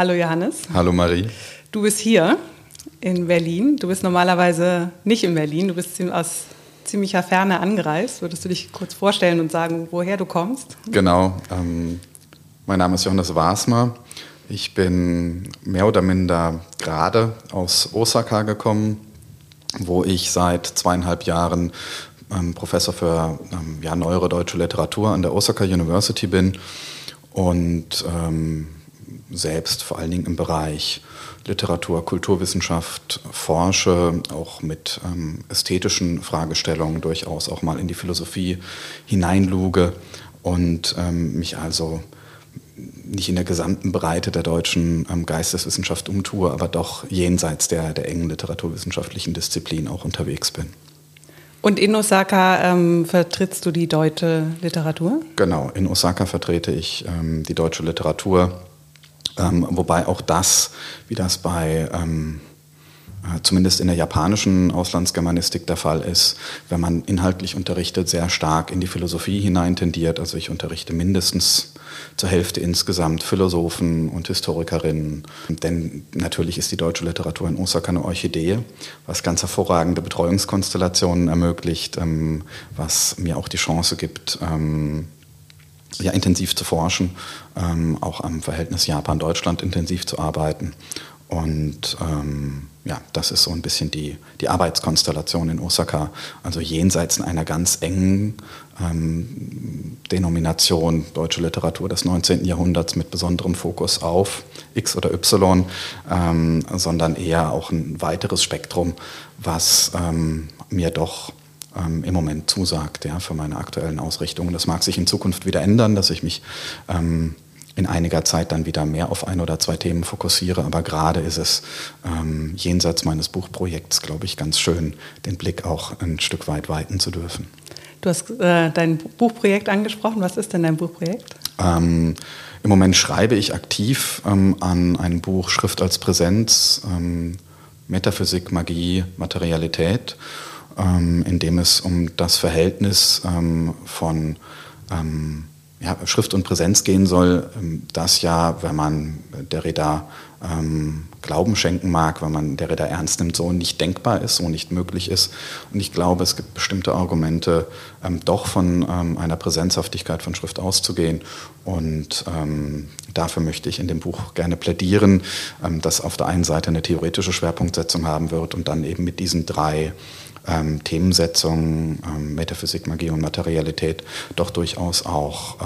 Hallo Johannes. Hallo Marie. Du bist hier in Berlin. Du bist normalerweise nicht in Berlin. Du bist aus ziemlicher Ferne angereist. Würdest du dich kurz vorstellen und sagen, woher du kommst? Genau. Ähm, mein Name ist Johannes Wasmer. Ich bin mehr oder minder gerade aus Osaka gekommen, wo ich seit zweieinhalb Jahren ähm, Professor für ähm, ja, neuere deutsche Literatur an der Osaka University bin und ähm, selbst vor allen Dingen im Bereich Literatur, Kulturwissenschaft forsche, auch mit ähm, ästhetischen Fragestellungen durchaus auch mal in die Philosophie hineinluge und ähm, mich also nicht in der gesamten Breite der deutschen ähm, Geisteswissenschaft umtue, aber doch jenseits der, der engen literaturwissenschaftlichen Disziplin auch unterwegs bin. Und in Osaka ähm, vertrittst du die deutsche Literatur? Genau, in Osaka vertrete ich ähm, die deutsche Literatur, ähm, wobei auch das, wie das bei ähm, äh, zumindest in der japanischen Auslandsgermanistik der Fall ist, wenn man inhaltlich unterrichtet, sehr stark in die Philosophie hinein tendiert. Also ich unterrichte mindestens zur Hälfte insgesamt Philosophen und Historikerinnen. Denn natürlich ist die deutsche Literatur in Osaka eine Orchidee, was ganz hervorragende Betreuungskonstellationen ermöglicht, ähm, was mir auch die Chance gibt, ähm, ja, intensiv zu forschen, ähm, auch am Verhältnis Japan-Deutschland intensiv zu arbeiten. Und ähm, ja, das ist so ein bisschen die, die Arbeitskonstellation in Osaka. Also jenseits einer ganz engen ähm, Denomination deutsche Literatur des 19. Jahrhunderts mit besonderem Fokus auf X oder Y, ähm, sondern eher auch ein weiteres Spektrum, was ähm, mir doch ähm, im Moment zusagt ja, für meine aktuellen Ausrichtungen. Das mag sich in Zukunft wieder ändern, dass ich mich ähm, in einiger Zeit dann wieder mehr auf ein oder zwei Themen fokussiere. Aber gerade ist es ähm, jenseits meines Buchprojekts, glaube ich, ganz schön, den Blick auch ein Stück weit weiten zu dürfen. Du hast äh, dein Buchprojekt angesprochen. Was ist denn dein Buchprojekt? Ähm, Im Moment schreibe ich aktiv ähm, an einem Buch Schrift als Präsenz, ähm, Metaphysik, Magie, Materialität, ähm, in dem es um das Verhältnis ähm, von ähm, ja, Schrift und Präsenz gehen soll, das ja, wenn man der Reda ähm, Glauben schenken mag, wenn man der Ritter ernst nimmt, so nicht denkbar ist, so nicht möglich ist. Und ich glaube, es gibt bestimmte Argumente, ähm, doch von ähm, einer Präsenzhaftigkeit von Schrift auszugehen. Und ähm, dafür möchte ich in dem Buch gerne plädieren, ähm, das auf der einen Seite eine theoretische Schwerpunktsetzung haben wird und dann eben mit diesen drei ähm, Themensetzungen, ähm, Metaphysik, Magie und Materialität, doch durchaus auch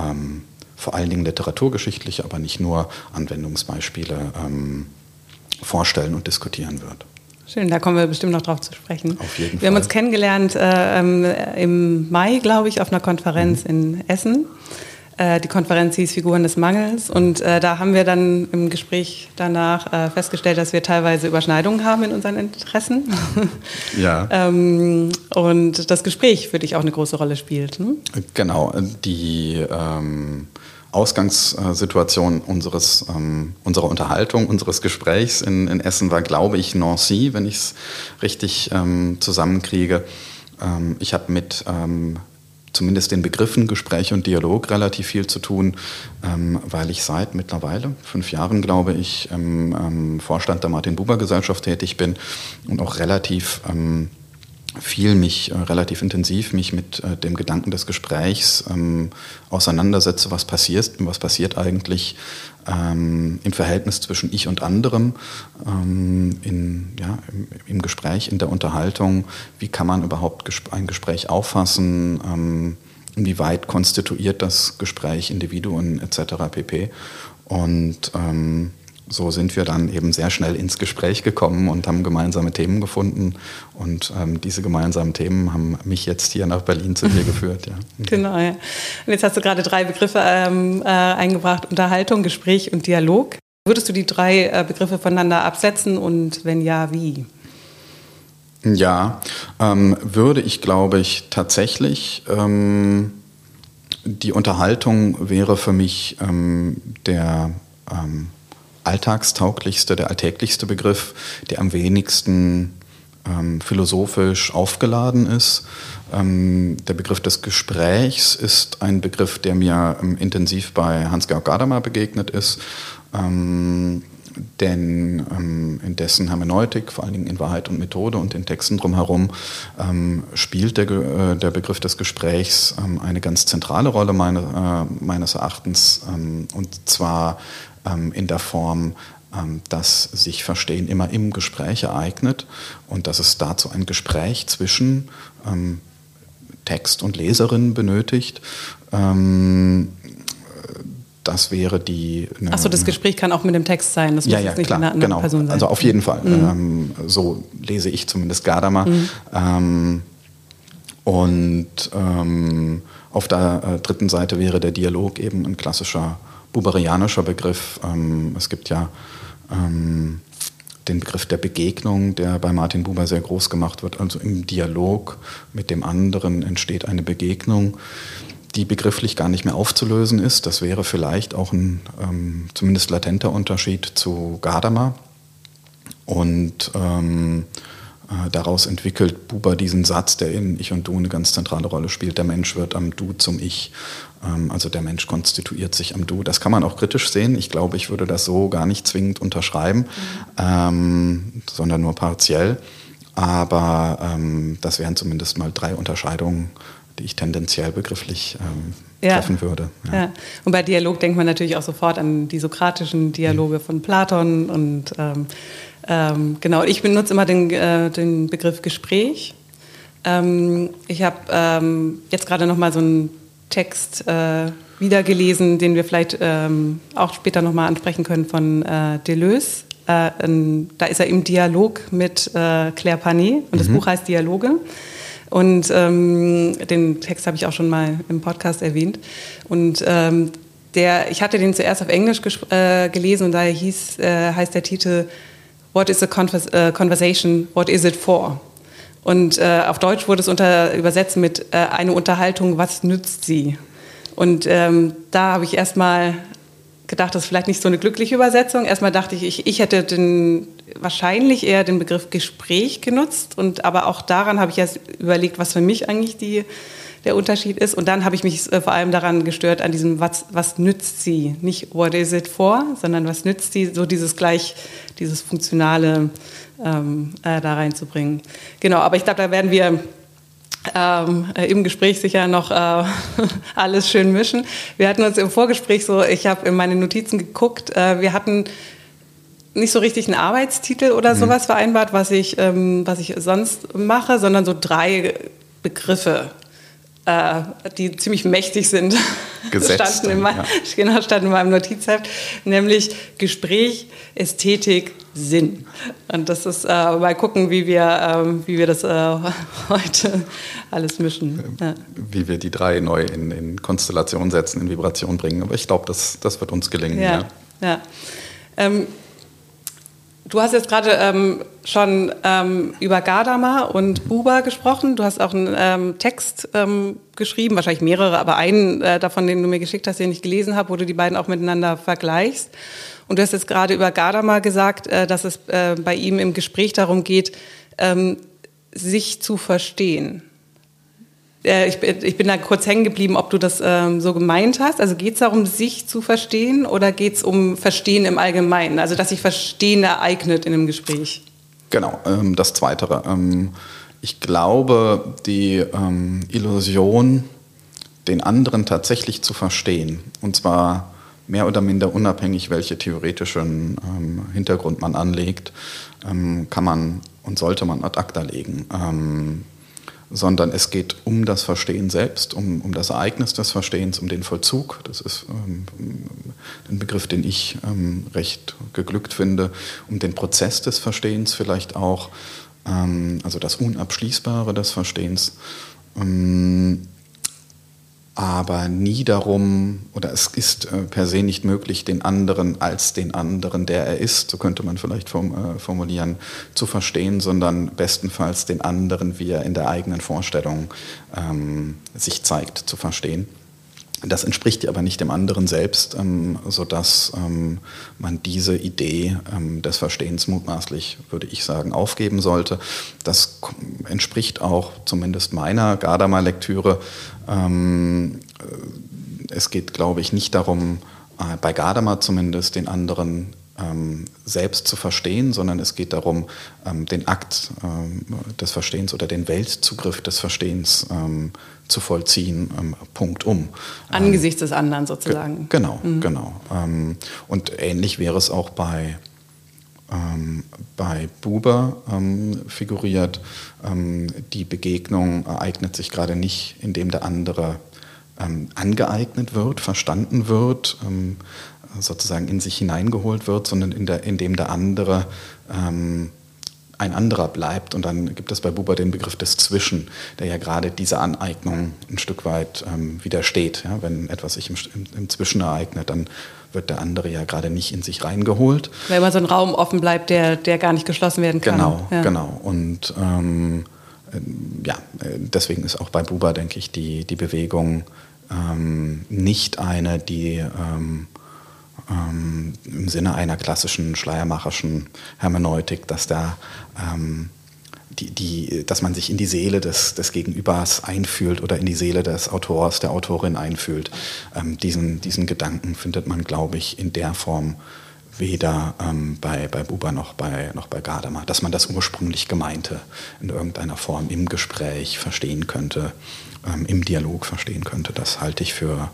vor allen Dingen literaturgeschichtliche, aber nicht nur Anwendungsbeispiele ähm, vorstellen und diskutieren wird. Schön, da kommen wir bestimmt noch drauf zu sprechen. Auf jeden wir Fall. Wir haben uns kennengelernt äh, ähm, im Mai, glaube ich, auf einer Konferenz mhm. in Essen. Äh, die Konferenz hieß Figuren des Mangels und äh, da haben wir dann im Gespräch danach äh, festgestellt, dass wir teilweise Überschneidungen haben in unseren Interessen. Ja. ähm, und das Gespräch für dich auch eine große Rolle spielt. Ne? Genau, die ähm Ausgangssituation unseres, ähm, unserer Unterhaltung, unseres Gesprächs in, in, Essen war, glaube ich, Nancy, wenn ich es richtig ähm, zusammenkriege. Ähm, ich habe mit ähm, zumindest den Begriffen Gespräch und Dialog relativ viel zu tun, ähm, weil ich seit mittlerweile fünf Jahren, glaube ich, im Vorstand der Martin-Buber-Gesellschaft tätig bin und auch relativ viel mich äh, relativ intensiv mich mit äh, dem Gedanken des Gesprächs ähm, auseinandersetze, was passiert, was passiert eigentlich ähm, im Verhältnis zwischen ich und anderem, ähm, in, ja, im, im, Gespräch, in der Unterhaltung, wie kann man überhaupt ein Gespräch auffassen, ähm, inwieweit konstituiert das Gespräch Individuen etc. pp. Und ähm, so sind wir dann eben sehr schnell ins Gespräch gekommen und haben gemeinsame Themen gefunden. Und ähm, diese gemeinsamen Themen haben mich jetzt hier nach Berlin zu dir geführt. Ja. Genau, ja. Und jetzt hast du gerade drei Begriffe ähm, äh, eingebracht: Unterhaltung, Gespräch und Dialog. Würdest du die drei äh, Begriffe voneinander absetzen und wenn ja, wie? Ja, ähm, würde ich, glaube ich, tatsächlich. Ähm, die Unterhaltung wäre für mich ähm, der ähm, alltagstauglichste, der alltäglichste Begriff, der am wenigsten ähm, philosophisch aufgeladen ist. Ähm, der Begriff des Gesprächs ist ein Begriff, der mir ähm, intensiv bei Hans-Georg Gadamer begegnet ist. Ähm, denn ähm, in dessen Hermeneutik, vor allen Dingen in Wahrheit und Methode und den Texten drumherum, ähm, spielt der, äh, der Begriff des Gesprächs eine ganz zentrale Rolle meine, äh, meines Erachtens, und zwar ähm, in der Form, ähm, dass sich Verstehen immer im Gespräch ereignet und dass es dazu ein Gespräch zwischen Text und Leserin benötigt. Das wäre die. Achso, das Gespräch kann auch mit dem Text sein. Das muss ja, ja, nicht klar, eine andere genau. Person sein. Also auf jeden Fall. Mhm. Ähm, so lese ich zumindest Gadamer. Mhm. Ähm, und ähm, auf der äh, dritten Seite wäre der Dialog eben ein klassischer buberianischer Begriff. Ähm, es gibt ja ähm, den Begriff der Begegnung, der bei Martin Buber sehr groß gemacht wird. Also im Dialog mit dem anderen entsteht eine Begegnung die begrifflich gar nicht mehr aufzulösen ist. Das wäre vielleicht auch ein ähm, zumindest latenter Unterschied zu Gadamer. Und ähm, äh, daraus entwickelt Buber diesen Satz, der in Ich und Du eine ganz zentrale Rolle spielt. Der Mensch wird am Du zum Ich. Ähm, also der Mensch konstituiert sich am Du. Das kann man auch kritisch sehen. Ich glaube, ich würde das so gar nicht zwingend unterschreiben, mhm. ähm, sondern nur partiell. Aber ähm, das wären zumindest mal drei Unterscheidungen die ich tendenziell begrifflich ähm, ja. treffen würde. Ja. ja. Und bei Dialog denkt man natürlich auch sofort an die sokratischen Dialoge mhm. von Platon und ähm, genau, ich benutze immer den, äh, den Begriff Gespräch. Ähm, ich habe ähm, jetzt gerade noch mal so einen Text äh, wiedergelesen, den wir vielleicht ähm, auch später noch mal ansprechen können von äh, Deleuze. Äh, da ist er im Dialog mit äh, Claire Panet und das mhm. Buch heißt Dialoge. Und ähm, den Text habe ich auch schon mal im Podcast erwähnt. Und ähm, der, ich hatte den zuerst auf Englisch äh, gelesen und daher hieß, heißt der Titel What is a Convers uh, Conversation? What is it for? Und äh, auf Deutsch wurde es unter, übersetzt mit äh, eine Unterhaltung, was nützt sie? Und ähm, da habe ich erstmal gedacht, das ist vielleicht nicht so eine glückliche Übersetzung. Erstmal dachte ich, ich, ich hätte den, wahrscheinlich eher den Begriff Gespräch genutzt. Und aber auch daran habe ich erst überlegt, was für mich eigentlich die, der Unterschied ist. Und dann habe ich mich äh, vor allem daran gestört, an diesem, was, was nützt sie? Nicht what is it for, sondern was nützt sie? So dieses gleich, dieses funktionale ähm, äh, da reinzubringen. Genau, aber ich glaube, da werden wir ähm, äh, im Gespräch sicher noch äh, alles schön mischen. Wir hatten uns im Vorgespräch so, ich habe in meine Notizen geguckt, äh, wir hatten nicht so richtig einen Arbeitstitel oder mhm. sowas vereinbart, was ich, ähm, was ich sonst mache, sondern so drei Begriffe, äh, die ziemlich mächtig sind. Gesetzt. standen, in mein, ja. genau, standen in meinem Notizheft, nämlich Gespräch, Ästhetik, Sinn. Und das ist, äh, mal gucken, wie wir, äh, wie wir das äh, heute alles mischen. Ja. Wie wir die drei neu in, in Konstellation setzen, in Vibration bringen. Aber ich glaube, das, das wird uns gelingen. Ja, ja. ja. Ähm, Du hast jetzt gerade ähm, schon ähm, über Gadamer und Buber gesprochen. Du hast auch einen ähm, Text ähm, geschrieben, wahrscheinlich mehrere, aber einen äh, davon, den du mir geschickt hast, den ich gelesen habe, wo du die beiden auch miteinander vergleichst. Und du hast jetzt gerade über Gadamer gesagt, äh, dass es äh, bei ihm im Gespräch darum geht, ähm, sich zu verstehen. Äh, ich, ich, bin da kurz hängen geblieben, ob du das ähm, so gemeint hast. Also geht es darum, sich zu verstehen oder geht es um Verstehen im Allgemeinen? Also dass sich Verstehen ereignet in einem Gespräch? Genau, ähm, das Zweite. Ähm, ich glaube, die ähm, Illusion, den anderen tatsächlich zu verstehen, und zwar mehr oder minder unabhängig, welche theoretischen ähm, Hintergrund man anlegt, ähm, kann man und sollte man ad acta legen sondern es geht um das Verstehen selbst, um, um das Ereignis des Verstehens, um den Vollzug. Das ist ähm, ein Begriff, den ich ähm, recht geglückt finde, um den Prozess des Verstehens vielleicht auch, ähm, also das Unabschließbare des Verstehens. Ähm, aber nie darum, oder es ist äh, per se nicht möglich, den anderen als den anderen, der er ist, so könnte man vielleicht äh, formulieren, zu verstehen, sondern bestenfalls den anderen, wie er in der eigenen Vorstellung ähm, sich zeigt, zu verstehen. Das entspricht aber nicht dem anderen selbst, ähm, sodass ähm, man diese Idee ähm, des Verstehens mutmaßlich, würde ich sagen, aufgeben sollte. Das entspricht auch zumindest meiner Gadamer-Lektüre. Ähm, äh, es geht, glaube ich, nicht darum, äh, bei Gadamer zumindest den anderen ähm, selbst zu verstehen, sondern es geht darum, ähm, den Akt ähm, des Verstehens oder den Weltzugriff des Verstehens ähm, zu vollziehen, ähm, Punkt um. Angesichts des anderen sozusagen. Ge genau, mhm. genau. Und ähnlich wäre es auch bei, ähm, bei Buber figuriert. die Begegnung ereignet sich gerade nicht, indem der andere angeeignet wird, verstanden wird, sozusagen in sich hineingeholt wird, sondern in der, indem der andere ähm, ein anderer bleibt. Und dann gibt es bei Buber den Begriff des Zwischen, der ja gerade dieser Aneignung ein Stück weit ähm, widersteht. Ja? Wenn etwas sich im, im, im, Zwischen ereignet, dann wird der andere ja gerade nicht in sich reingeholt. Weil immer so ein Raum offen bleibt, der, der gar nicht geschlossen werden kann. Genau, ja. genau. Und ähm, äh, ja, deswegen ist auch bei Buber, denke ich, die, die Bewegung ähm, nicht eine, die ähm, ähm, im Sinne einer klassischen schleiermacherischen Hermeneutik, dass da ähm, die, die, dass man sich in die Seele des, des Gegenübers einfühlt oder in die Seele des Autors, der Autorin einfühlt. Ähm, diesen, diesen Gedanken findet man, glaube ich, in der Form weder ähm, bei, bei Buber noch bei, noch bei Gadamer, dass man das ursprünglich Gemeinte in irgendeiner Form im Gespräch verstehen könnte, ähm, im Dialog verstehen könnte. Das halte ich für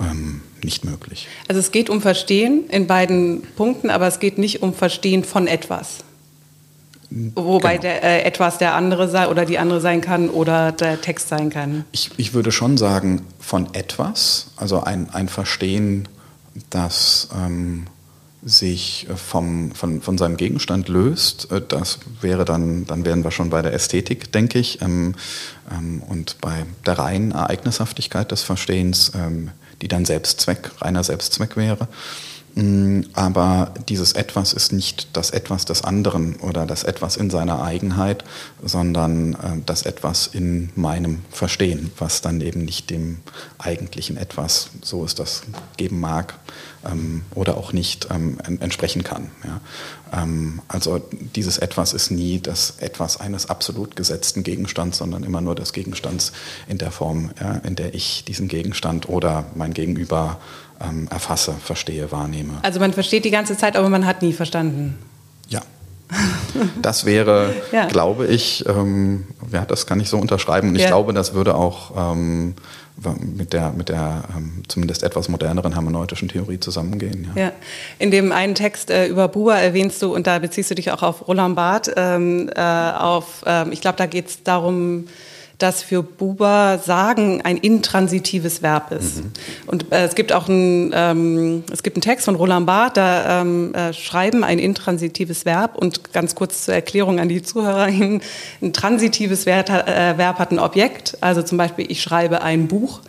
ähm, nicht möglich. Also es geht um Verstehen in beiden Punkten, aber es geht nicht um Verstehen von etwas. Wobei genau. der, äh, etwas der andere sei oder die andere sein kann oder der Text sein kann. Ich, ich würde schon sagen, von etwas, also ein, ein Verstehen, das ähm, sich vom, von, von seinem Gegenstand löst, äh, das wäre dann, dann wären wir schon bei der Ästhetik, denke ich. Ähm, ähm, und bei der reinen Ereignishaftigkeit des Verstehens ähm, die dann Selbstzweck, reiner Selbstzweck wäre. Mm, aber dieses Etwas ist nicht das Etwas des anderen oder das Etwas in seiner Eigenheit, sondern äh, das Etwas in meinem Verstehen, was dann eben nicht dem eigentlichen Etwas, so es das geben mag ähm, oder auch nicht, ähm, entsprechen kann. Ähm, also dieses Etwas ist nie das Etwas eines absolut gesetzten Gegenstands, sondern immer nur des Gegenstands in der Form, in der ich diesen Gegenstand oder mein Gegenüber ähm, erfasse, verstehe, wahrnehme. Also man versteht die ganze Zeit, aber man hat nie verstanden. Ja. Das wäre, ja. glaube ich, ähm, ja, das kann ich so unterschreiben. Und ich ja. glaube, das würde auch ähm, mit der, mit der ähm, zumindest etwas moderneren hermeneutischen Theorie zusammengehen. Ja. ja. In dem einen Text äh, über Buber erwähnst du, und da beziehst du dich auch auf Roland Barth, ähm, äh, auf, ähm, ich glaube, da geht es darum, dass für Buber Sagen ein intransitives Verb ist. Mhm. Und äh, es gibt auch ein, ähm, es gibt einen Text von Roland Barth, da ähm, äh, Schreiben ein intransitives Verb und ganz kurz zur Erklärung an die Zuhörer hin, ein transitives Verb, äh, Verb hat ein Objekt, also zum Beispiel ich schreibe ein Buch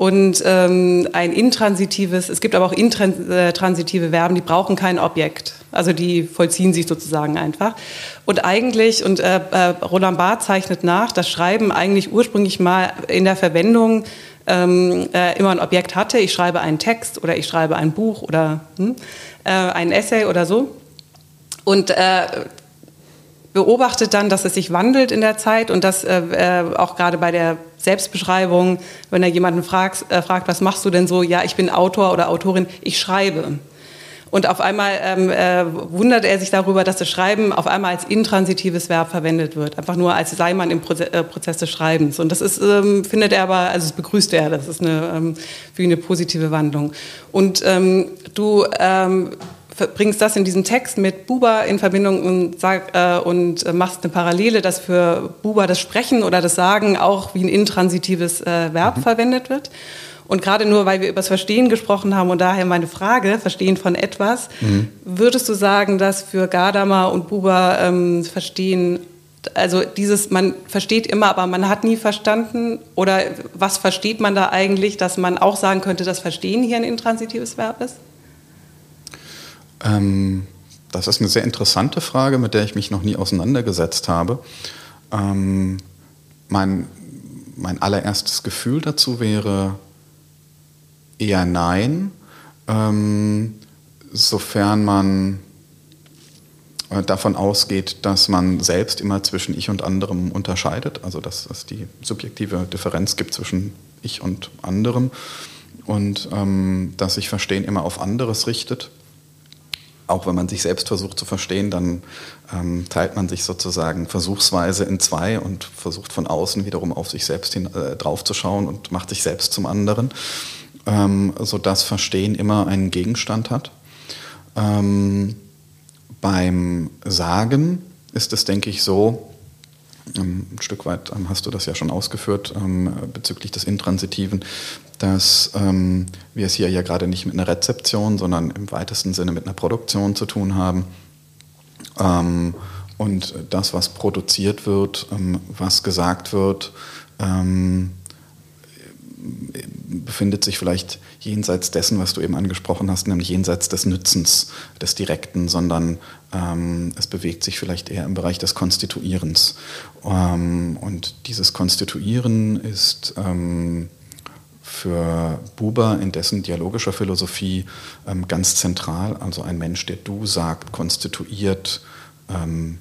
und ähm, ein intransitives, es gibt aber auch intransitive Verben, die brauchen kein Objekt. Also die vollziehen sich sozusagen einfach. Und eigentlich, und äh, äh, Roland Barth zeichnet nach, dass Schreiben eigentlich ursprünglich mal in der Verwendung ähm, äh, immer ein Objekt hatte. Ich schreibe einen Text oder ich schreibe ein Buch oder hm, äh, ein Essay oder so. Und äh, beobachtet dann, dass es sich wandelt in der Zeit und dass äh, äh, auch gerade bei der Selbstbeschreibung, wenn er jemanden fragt, äh, fragt, was machst du denn so? Ja, ich bin Autor oder Autorin, ich schreibe. Und auf einmal ähm, äh, wundert er sich darüber, dass das Schreiben auf einmal als intransitives Verb verwendet wird. Einfach nur als sei man im Proze äh, Prozess des Schreibens. Und das ist, ähm, findet er aber, also das begrüßt er, das ist eine, ähm, für ihn eine positive Wandlung. Und ähm, du ähm, bringst das in diesem Text mit Buber in Verbindung und, sag, äh, und äh, machst eine Parallele, dass für Buber das Sprechen oder das Sagen auch wie ein intransitives äh, Verb mhm. verwendet wird. Und gerade nur, weil wir über das Verstehen gesprochen haben und daher meine Frage, Verstehen von etwas, mhm. würdest du sagen, dass für Gadamer und Buber ähm, Verstehen, also dieses, man versteht immer, aber man hat nie verstanden? Oder was versteht man da eigentlich, dass man auch sagen könnte, dass Verstehen hier ein intransitives Verb ist? Ähm, das ist eine sehr interessante Frage, mit der ich mich noch nie auseinandergesetzt habe. Ähm, mein, mein allererstes Gefühl dazu wäre eher nein, ähm, sofern man äh, davon ausgeht, dass man selbst immer zwischen ich und anderem unterscheidet, also dass es die subjektive Differenz gibt zwischen ich und anderem und ähm, dass sich Verstehen immer auf anderes richtet auch wenn man sich selbst versucht zu verstehen, dann ähm, teilt man sich sozusagen versuchsweise in zwei und versucht von außen wiederum auf sich selbst hin, äh, draufzuschauen und macht sich selbst zum anderen, ähm, sodass Verstehen immer einen Gegenstand hat. Ähm, beim Sagen ist es, denke ich, so, ein Stück weit ähm, hast du das ja schon ausgeführt ähm, bezüglich des Intransitiven, dass ähm, wir es hier ja gerade nicht mit einer Rezeption, sondern im weitesten Sinne mit einer Produktion zu tun haben. Ähm, und das, was produziert wird, ähm, was gesagt wird, befindet sich vielleicht jenseits dessen, was du eben angesprochen hast, nämlich jenseits des Nützens, des Direkten, sondern ähm, es bewegt sich vielleicht eher im Bereich des Konstituierens. Ähm, und dieses Konstituieren ist ähm, für Buber in dessen dialogischer Philosophie ähm, ganz zentral. Also ein Mensch, der Du sagt, konstituiert ähm,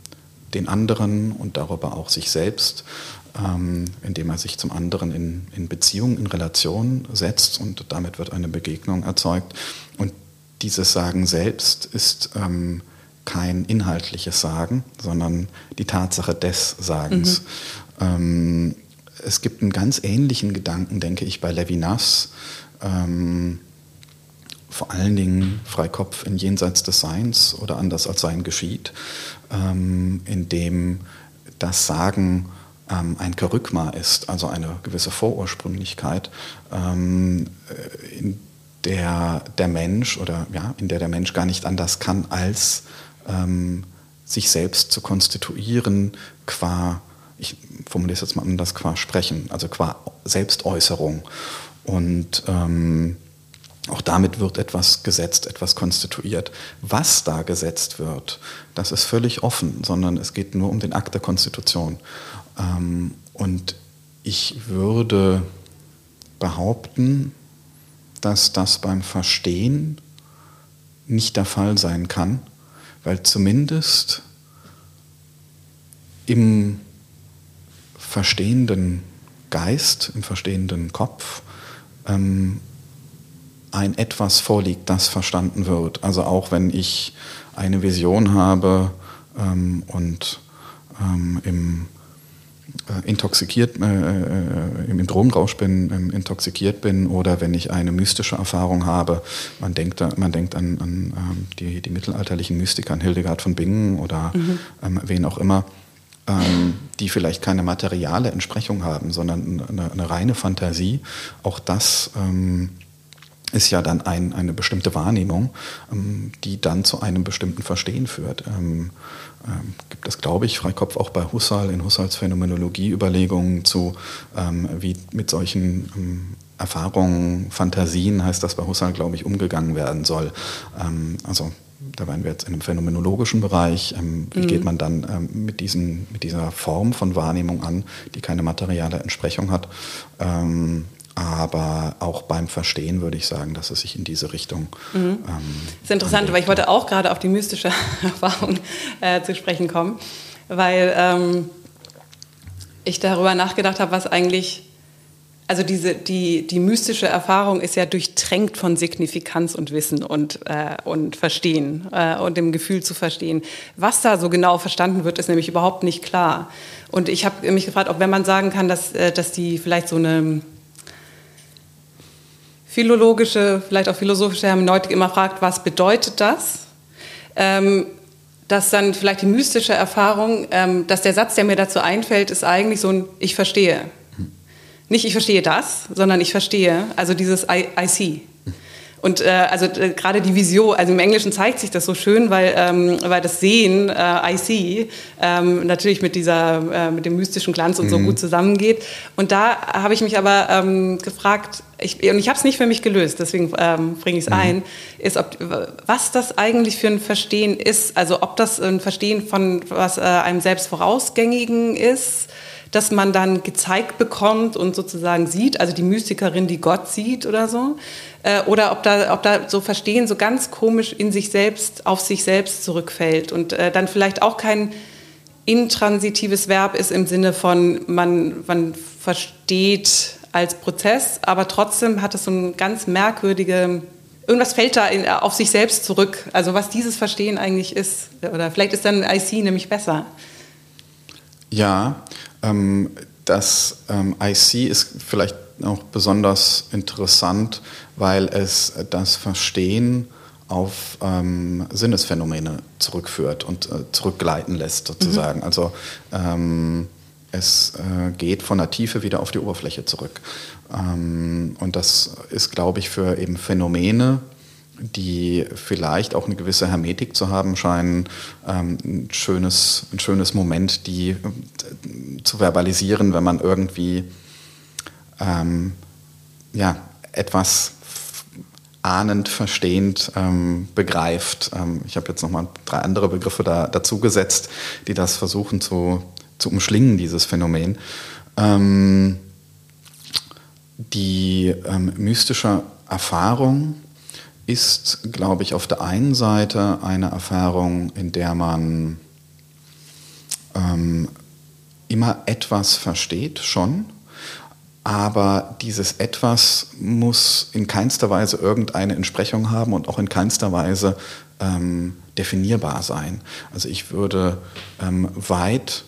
den anderen und darüber auch sich selbst ähm, indem er sich zum anderen in, in Beziehung, in Relation setzt und damit wird eine Begegnung erzeugt. Und dieses Sagen selbst ist ähm, kein inhaltliches Sagen, sondern die Tatsache des Sagens. Mhm. Ähm, es gibt einen ganz ähnlichen Gedanken, denke ich, bei Levinas. Ähm, vor allen Dingen Freikopf in Jenseits des Seins oder anders als Sein geschieht, ähm, in dem das Sagen ähm, ein Kerygma ist, also eine gewisse Vorursprünglichkeit, ähm, in der der Mensch oder ja, in der der Mensch gar nicht anders kann, als ähm, sich selbst zu konstituieren qua, ich formuliere es jetzt mal anders, qua Sprechen, also qua Selbstäußerung. Und ähm, auch damit wird etwas gesetzt, etwas konstituiert. Was da gesetzt wird, das ist völlig offen, sondern es geht nur um den Akt der Konstitution. Ähm, und ich würde behaupten, dass das beim Verstehen nicht der Fall sein kann, weil zumindest im verstehenden Geist, im verstehenden Kopf ähm, ein etwas vorliegt, das verstanden wird. Also auch wenn ich eine Vision habe ähm, und ähm, im intoxikiert, äh, äh, im Drogenrausch bin, ähm, intoxikiert bin oder wenn ich eine mystische Erfahrung habe. Man denkt, man denkt an, an ähm, die, die mittelalterlichen Mystiker, an Hildegard von Bingen oder mhm. ähm, wen auch immer, ähm, die vielleicht keine materiale Entsprechung haben, sondern eine, eine reine Fantasie. Auch das ähm, ist ja dann ein, eine bestimmte Wahrnehmung, ähm, die dann zu einem bestimmten Verstehen führt. Ähm, ähm, gibt es, glaube ich, Freikopf auch bei Husserl in Husserls Phänomenologie Überlegungen zu, ähm, wie mit solchen ähm, Erfahrungen, Fantasien, heißt das bei Husserl, glaube ich, umgegangen werden soll. Ähm, also da wären wir jetzt in einem phänomenologischen Bereich. Wie mhm. geht man dann mit, diesen, mit dieser Form von Wahrnehmung an, die keine materielle Entsprechung hat? Aber auch beim Verstehen würde ich sagen, dass es sich in diese Richtung. Mhm. Ähm, das ist interessant, anlegt. weil ich wollte auch gerade auf die mystische Erfahrung äh, zu sprechen kommen, weil ähm, ich darüber nachgedacht habe, was eigentlich. Also diese, die, die mystische Erfahrung ist ja durchtränkt von Signifikanz und Wissen und, äh, und Verstehen äh, und dem Gefühl zu verstehen. Was da so genau verstanden wird, ist nämlich überhaupt nicht klar. Und ich habe mich gefragt, ob wenn man sagen kann, dass, äh, dass die vielleicht so eine philologische, vielleicht auch philosophische Hermeneutik immer fragt, was bedeutet das? Ähm, dass dann vielleicht die mystische Erfahrung, ähm, dass der Satz, der mir dazu einfällt, ist eigentlich so ein Ich verstehe. Nicht ich verstehe das, sondern ich verstehe, also dieses I, I see. Und äh, also äh, gerade die Vision, also im Englischen zeigt sich das so schön, weil, ähm, weil das Sehen, äh, I see, ähm, natürlich mit dieser, äh, mit dem mystischen Glanz und mhm. so gut zusammengeht. Und da habe ich mich aber ähm, gefragt, ich, und ich habe es nicht für mich gelöst, deswegen ähm, bringe ich es mhm. ein, ist, ob, was das eigentlich für ein Verstehen ist, also ob das ein Verstehen von was äh, einem selbst vorausgängigen ist, dass man dann gezeigt bekommt und sozusagen sieht, also die Mystikerin, die Gott sieht oder so, äh, oder ob da, ob da so Verstehen so ganz komisch in sich selbst, auf sich selbst zurückfällt und äh, dann vielleicht auch kein intransitives Verb ist im Sinne von, man, man versteht als Prozess, aber trotzdem hat es so eine ganz merkwürdige irgendwas fällt da in, auf sich selbst zurück. Also was dieses Verstehen eigentlich ist. Oder vielleicht ist dann IC nämlich besser. Ja, ähm, das ähm, IC ist vielleicht auch besonders interessant, weil es das Verstehen auf ähm, Sinnesphänomene zurückführt und äh, zurückgleiten lässt sozusagen. Mhm. Also ähm, es äh, geht von der Tiefe wieder auf die Oberfläche zurück. Ähm, und das ist, glaube ich, für eben Phänomene, die vielleicht auch eine gewisse Hermetik zu haben scheinen, ähm, ein, schönes, ein schönes Moment, die äh, zu verbalisieren, wenn man irgendwie ähm, ja, etwas ahnend, verstehend ähm, begreift. Ähm, ich habe jetzt nochmal drei andere Begriffe da, dazu gesetzt, die das versuchen zu, zu umschlingen, dieses Phänomen. Ähm, die ähm, mystische Erfahrung ist, glaube ich, auf der einen Seite eine Erfahrung, in der man ähm, immer etwas versteht, schon, aber dieses etwas muss in keinster Weise irgendeine Entsprechung haben und auch in keinster Weise ähm, definierbar sein. Also ich würde ähm, weit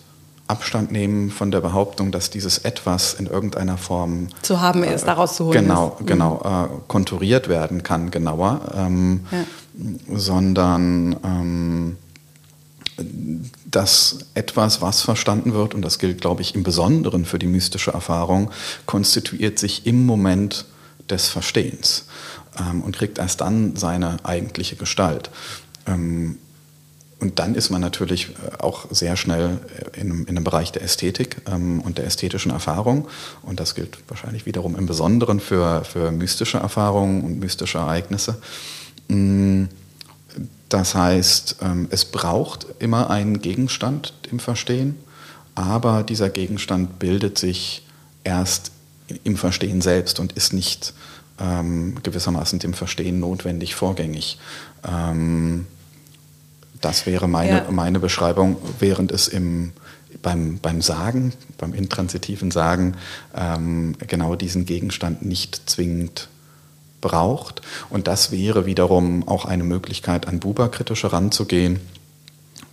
Abstand nehmen von der Behauptung, dass dieses etwas in irgendeiner Form zu haben ist, äh, daraus zu holen genau, ist. Genau, mhm. äh, konturiert werden kann, genauer, ähm, ja. sondern ähm, dass etwas, was verstanden wird, und das gilt, glaube ich, im Besonderen für die mystische Erfahrung, konstituiert sich im Moment des Verstehens ähm, und kriegt erst dann seine eigentliche Gestalt. Ähm, und dann ist man natürlich äh, auch sehr schnell äh, in, in einem Bereich der Ästhetik ähm, und der ästhetischen Erfahrung. Und das gilt wahrscheinlich wiederum im Besonderen für, für mystische Erfahrungen und mystische Ereignisse. Mm, das heißt, ähm, es braucht immer einen Gegenstand im Verstehen, aber dieser Gegenstand bildet sich erst im Verstehen selbst und ist nicht ähm, gewissermaßen dem Verstehen notwendig vorgängig. Ähm, das wäre meine, ja. meine Beschreibung, während es im, beim, beim Sagen, beim intransitiven Sagen, ähm, genau diesen Gegenstand nicht zwingend braucht. Und das wäre wiederum auch eine Möglichkeit, an Buber kritisch heranzugehen,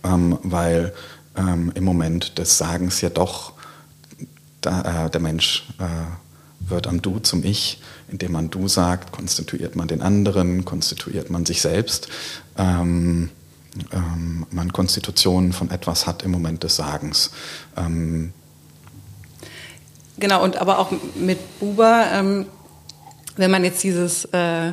ähm, weil ähm, im Moment des Sagens ja doch da, äh, der Mensch äh, wird am Du zum Ich. Indem man Du sagt, konstituiert man den anderen, konstituiert man sich selbst. Ähm, ähm, man Konstitutionen von etwas hat im Moment des Sagens. Ähm genau, und aber auch mit Buber, ähm, wenn man jetzt dieses äh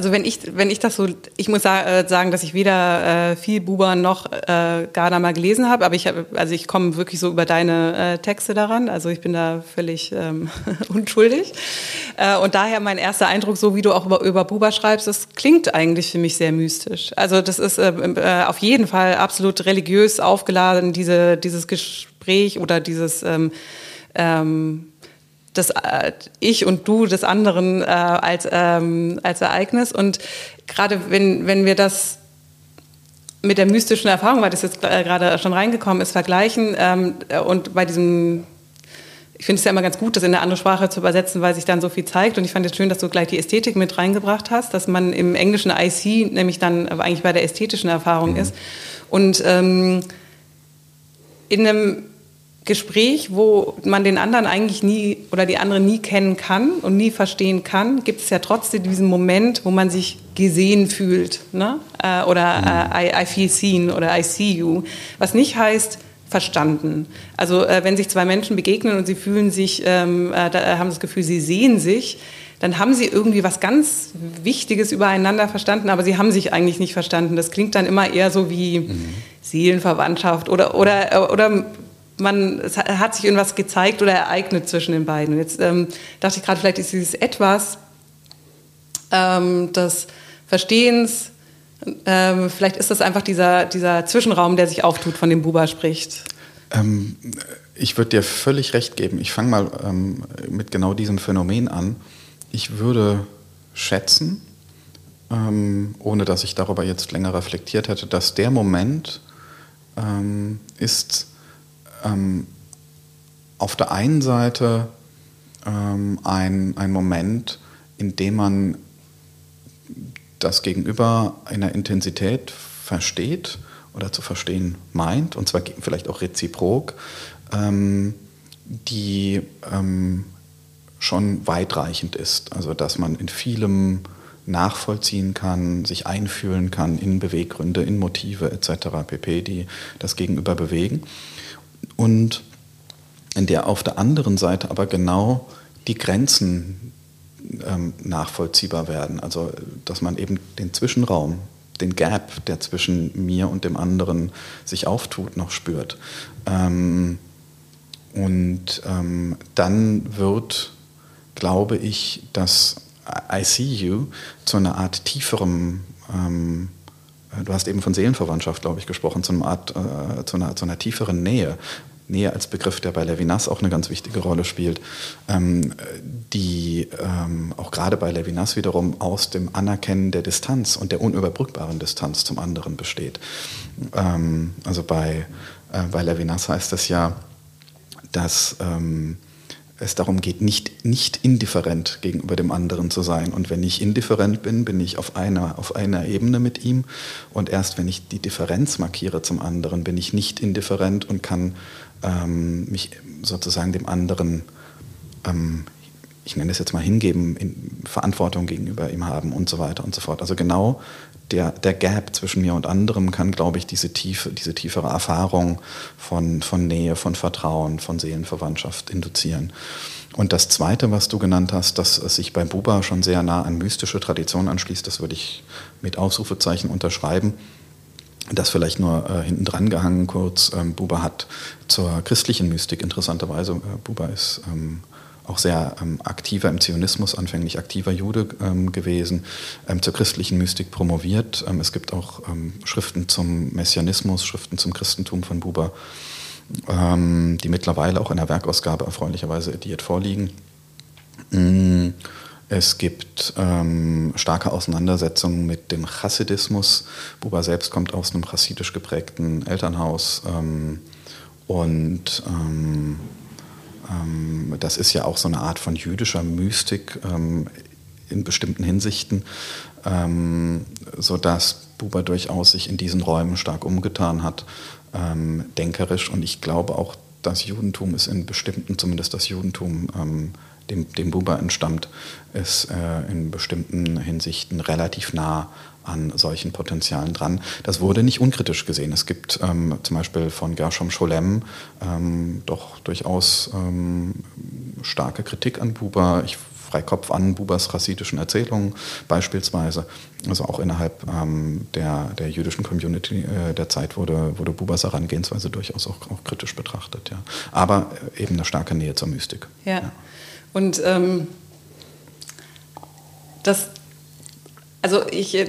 also wenn ich, wenn ich das so, ich muss äh, sagen, dass ich weder äh, viel Buber noch äh, Garda mal gelesen habe, aber ich habe, also ich komme wirklich so über deine äh, Texte daran. Also ich bin da völlig ähm, unschuldig. Äh, und daher mein erster Eindruck, so wie du auch über, über Buber schreibst, das klingt eigentlich für mich sehr mystisch. Also das ist äh, äh, auf jeden Fall absolut religiös aufgeladen, diese, dieses Gespräch oder dieses ähm, ähm, das äh, Ich und Du des anderen äh, als, ähm, als Ereignis. Und gerade wenn, wenn wir das mit der mystischen Erfahrung, weil das jetzt äh, gerade schon reingekommen ist, vergleichen ähm, und bei diesem ich finde es ja immer ganz gut, das in eine andere Sprache zu übersetzen, weil sich dann so viel zeigt. Und ich fand es schön, dass du gleich die Ästhetik mit reingebracht hast, dass man im Englischen IC nämlich dann eigentlich bei der ästhetischen Erfahrung mhm. ist. Und ähm, in einem Gespräch, wo man den anderen eigentlich nie oder die andere nie kennen kann und nie verstehen kann, gibt es ja trotzdem diesen Moment, wo man sich gesehen fühlt. Ne? Äh, oder mhm. äh, I, I, feel seen oder I see you. Was nicht heißt, verstanden. Also äh, wenn sich zwei Menschen begegnen und sie fühlen sich, ähm, äh, da, haben das Gefühl, sie sehen sich, dann haben sie irgendwie was ganz Wichtiges übereinander verstanden, aber sie haben sich eigentlich nicht verstanden. Das klingt dann immer eher so wie mhm. Seelenverwandtschaft oder, oder, äh, oder man, es hat sich irgendwas gezeigt oder ereignet zwischen den beiden. Jetzt ähm, dachte ich gerade, vielleicht ist dieses etwas ähm, des Verstehens, ähm, vielleicht ist das einfach dieser, dieser Zwischenraum, der sich auftut, von dem Buba spricht. Ähm, ich würde dir völlig recht geben. Ich fange mal ähm, mit genau diesem Phänomen an. Ich würde schätzen, ähm, ohne dass ich darüber jetzt länger reflektiert hätte, dass der Moment ist, ähm, auf der einen Seite ähm, ein, ein Moment, in dem man das Gegenüber einer Intensität versteht oder zu verstehen meint, und zwar vielleicht auch reziprok, ähm, die ähm, schon weitreichend ist. Also dass man in vielem nachvollziehen kann, sich einfühlen kann in Beweggründe, in Motive etc. pp, die das Gegenüber bewegen. Und in der auf der anderen Seite aber genau die Grenzen ähm, nachvollziehbar werden. Also dass man eben den Zwischenraum, den Gap, der zwischen mir und dem anderen sich auftut, noch spürt. Ähm, und ähm, dann wird, glaube ich, das I See You zu einer Art tieferem, ähm, äh, du hast eben von Seelenverwandtschaft, glaube ich, gesprochen, zu einer Art, äh, zu, einer, zu einer tieferen Nähe. Nähe als Begriff, der bei Levinas auch eine ganz wichtige Rolle spielt, ähm, die ähm, auch gerade bei Levinas wiederum aus dem Anerkennen der Distanz und der unüberbrückbaren Distanz zum anderen besteht. Ähm, also bei, äh, bei Levinas heißt es ja, dass ähm, es darum geht, nicht, nicht indifferent gegenüber dem anderen zu sein. Und wenn ich indifferent bin, bin ich auf einer, auf einer Ebene mit ihm. Und erst wenn ich die Differenz markiere zum anderen, bin ich nicht indifferent und kann ähm, mich sozusagen dem anderen, ähm, ich nenne es jetzt mal hingeben, in Verantwortung gegenüber ihm haben und so weiter und so fort. Also genau der, der Gap zwischen mir und anderem kann, glaube ich, diese tiefe, diese tiefere Erfahrung von, von Nähe, von Vertrauen, von Seelenverwandtschaft induzieren. Und das Zweite, was du genannt hast, dass es sich bei Buba schon sehr nah an mystische Traditionen anschließt, das würde ich mit Ausrufezeichen unterschreiben. Das vielleicht nur äh, hinten dran gehangen kurz. Ähm, Buber hat zur christlichen Mystik interessanterweise, äh, Buber ist ähm, auch sehr ähm, aktiver im Zionismus, anfänglich aktiver Jude ähm, gewesen, ähm, zur christlichen Mystik promoviert. Ähm, es gibt auch ähm, Schriften zum Messianismus, Schriften zum Christentum von Buber, ähm, die mittlerweile auch in der Werkausgabe erfreulicherweise ediert vorliegen. Mm, es gibt starke Auseinandersetzungen mit dem Chassidismus. Buber selbst kommt aus einem chassidisch geprägten Elternhaus und das ist ja auch so eine Art von jüdischer Mystik ähm, in bestimmten Hinsichten, ähm, sodass Buber durchaus sich in diesen Räumen stark umgetan hat, denkerisch. Und ich glaube auch, das Judentum ist in bestimmten, zumindest das Judentum, dem, dem Buber entstammt, ist äh, in bestimmten Hinsichten relativ nah an solchen Potenzialen dran. Das wurde nicht unkritisch gesehen. Es gibt ähm, zum Beispiel von Gershom Scholem ähm, doch durchaus ähm, starke Kritik an Buber. Ich Freikopf an Bubers chassidischen Erzählungen beispielsweise. Also auch innerhalb ähm, der, der jüdischen Community äh, der Zeit wurde, wurde Bubers Herangehensweise durchaus auch, auch kritisch betrachtet. Ja. Aber eben eine starke Nähe zur Mystik. Ja. ja. Und ähm, das also ich, äh,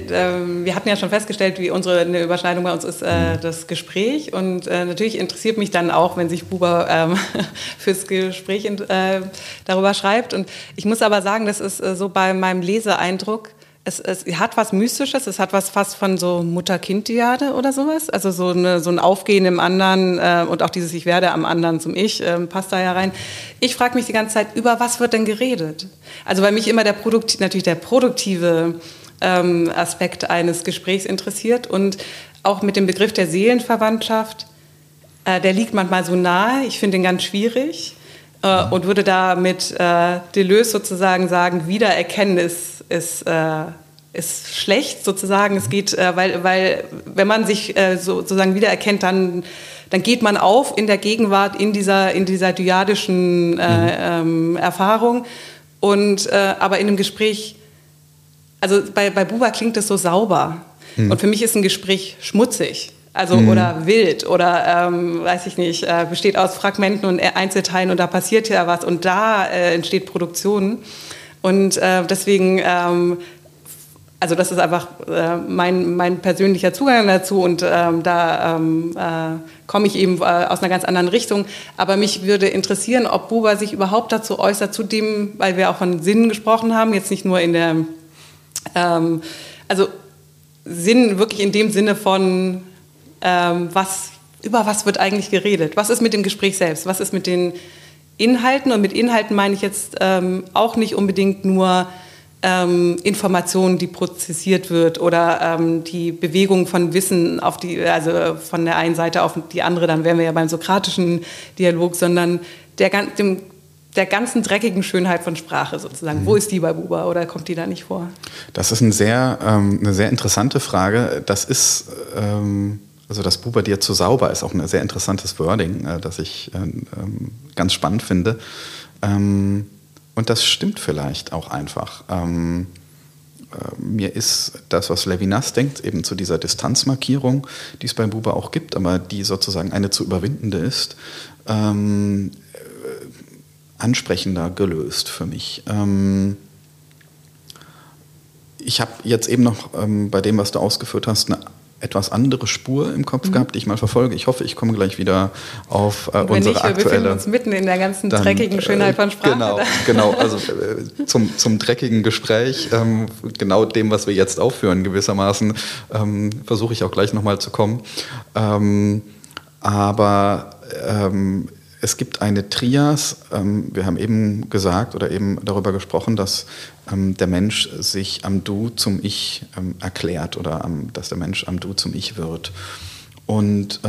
wir hatten ja schon festgestellt, wie unsere eine Überschneidung bei uns ist, äh, das Gespräch. Und äh, natürlich interessiert mich dann auch, wenn sich Buber ähm, fürs Gespräch äh, darüber schreibt. Und ich muss aber sagen, das ist äh, so bei meinem Leseeindruck, es, es hat was Mystisches, es hat was fast von so Mutter-Kind-Diade oder sowas. Also so, eine, so ein Aufgehen im anderen äh, und auch dieses Ich werde am anderen zum Ich äh, passt da ja rein. Ich frage mich die ganze Zeit, über was wird denn geredet? Also weil mich immer der Produkt, natürlich der produktive ähm, Aspekt eines Gesprächs interessiert und auch mit dem Begriff der Seelenverwandtschaft, äh, der liegt manchmal so nahe. Ich finde ihn ganz schwierig äh, und würde da mit äh, Deleuze sozusagen sagen, Wiedererkennen ist, ist, äh, ist schlecht sozusagen. Es geht, äh, weil, weil wenn man sich äh, so, sozusagen wiedererkennt, dann dann geht man auf in der Gegenwart, in dieser, in dieser dyadischen äh, mhm. ähm, Erfahrung. Und, äh, aber in einem Gespräch also bei, bei Buba klingt es so sauber. Mhm. Und für mich ist ein Gespräch schmutzig. Also mhm. oder wild oder ähm, weiß ich nicht, äh, besteht aus Fragmenten und Einzelteilen und da passiert ja was und da äh, entsteht Produktion. Und äh, deswegen, ähm, also das ist einfach äh, mein, mein persönlicher Zugang dazu und ähm, da ähm, äh, komme ich eben äh, aus einer ganz anderen Richtung. Aber mich würde interessieren, ob Buba sich überhaupt dazu äußert, zu dem, weil wir auch von Sinnen gesprochen haben, jetzt nicht nur in der ähm, also Sinn wirklich in dem Sinne von, ähm, was, über was wird eigentlich geredet? Was ist mit dem Gespräch selbst? Was ist mit den Inhalten? Und mit Inhalten meine ich jetzt ähm, auch nicht unbedingt nur ähm, Information, die prozessiert wird oder ähm, die Bewegung von Wissen auf die, also von der einen Seite auf die andere, dann wären wir ja beim sokratischen Dialog, sondern der, dem, der ganzen dreckigen Schönheit von Sprache sozusagen. Mhm. Wo ist die bei Buber oder kommt die da nicht vor? Das ist ein sehr, ähm, eine sehr interessante Frage. Das ist, ähm, also dass Buber dir zu sauber ist, auch ein sehr interessantes Wording, äh, das ich äh, ähm, ganz spannend finde. Ähm, und das stimmt vielleicht auch einfach. Ähm, äh, mir ist das, was Levinas denkt, eben zu dieser Distanzmarkierung, die es bei Buber auch gibt, aber die sozusagen eine zu überwindende ist, ähm, äh, ansprechender gelöst für mich. Ähm, ich habe jetzt eben noch ähm, bei dem, was du ausgeführt hast, eine etwas andere Spur im Kopf mhm. gehabt, die ich mal verfolge. Ich hoffe, ich komme gleich wieder auf äh, unsere nicht, aktuelle. Wir befinden uns mitten in der ganzen dann, dreckigen äh, Schönheit von Sprache. Genau, genau. Also äh, zum, zum dreckigen Gespräch, ähm, genau dem, was wir jetzt aufführen, gewissermaßen, ähm, versuche ich auch gleich nochmal zu kommen. Ähm, aber ähm, es gibt eine Trias. Ähm, wir haben eben gesagt oder eben darüber gesprochen, dass ähm, der Mensch sich am Du zum Ich ähm, erklärt oder dass der Mensch am Du zum Ich wird. Und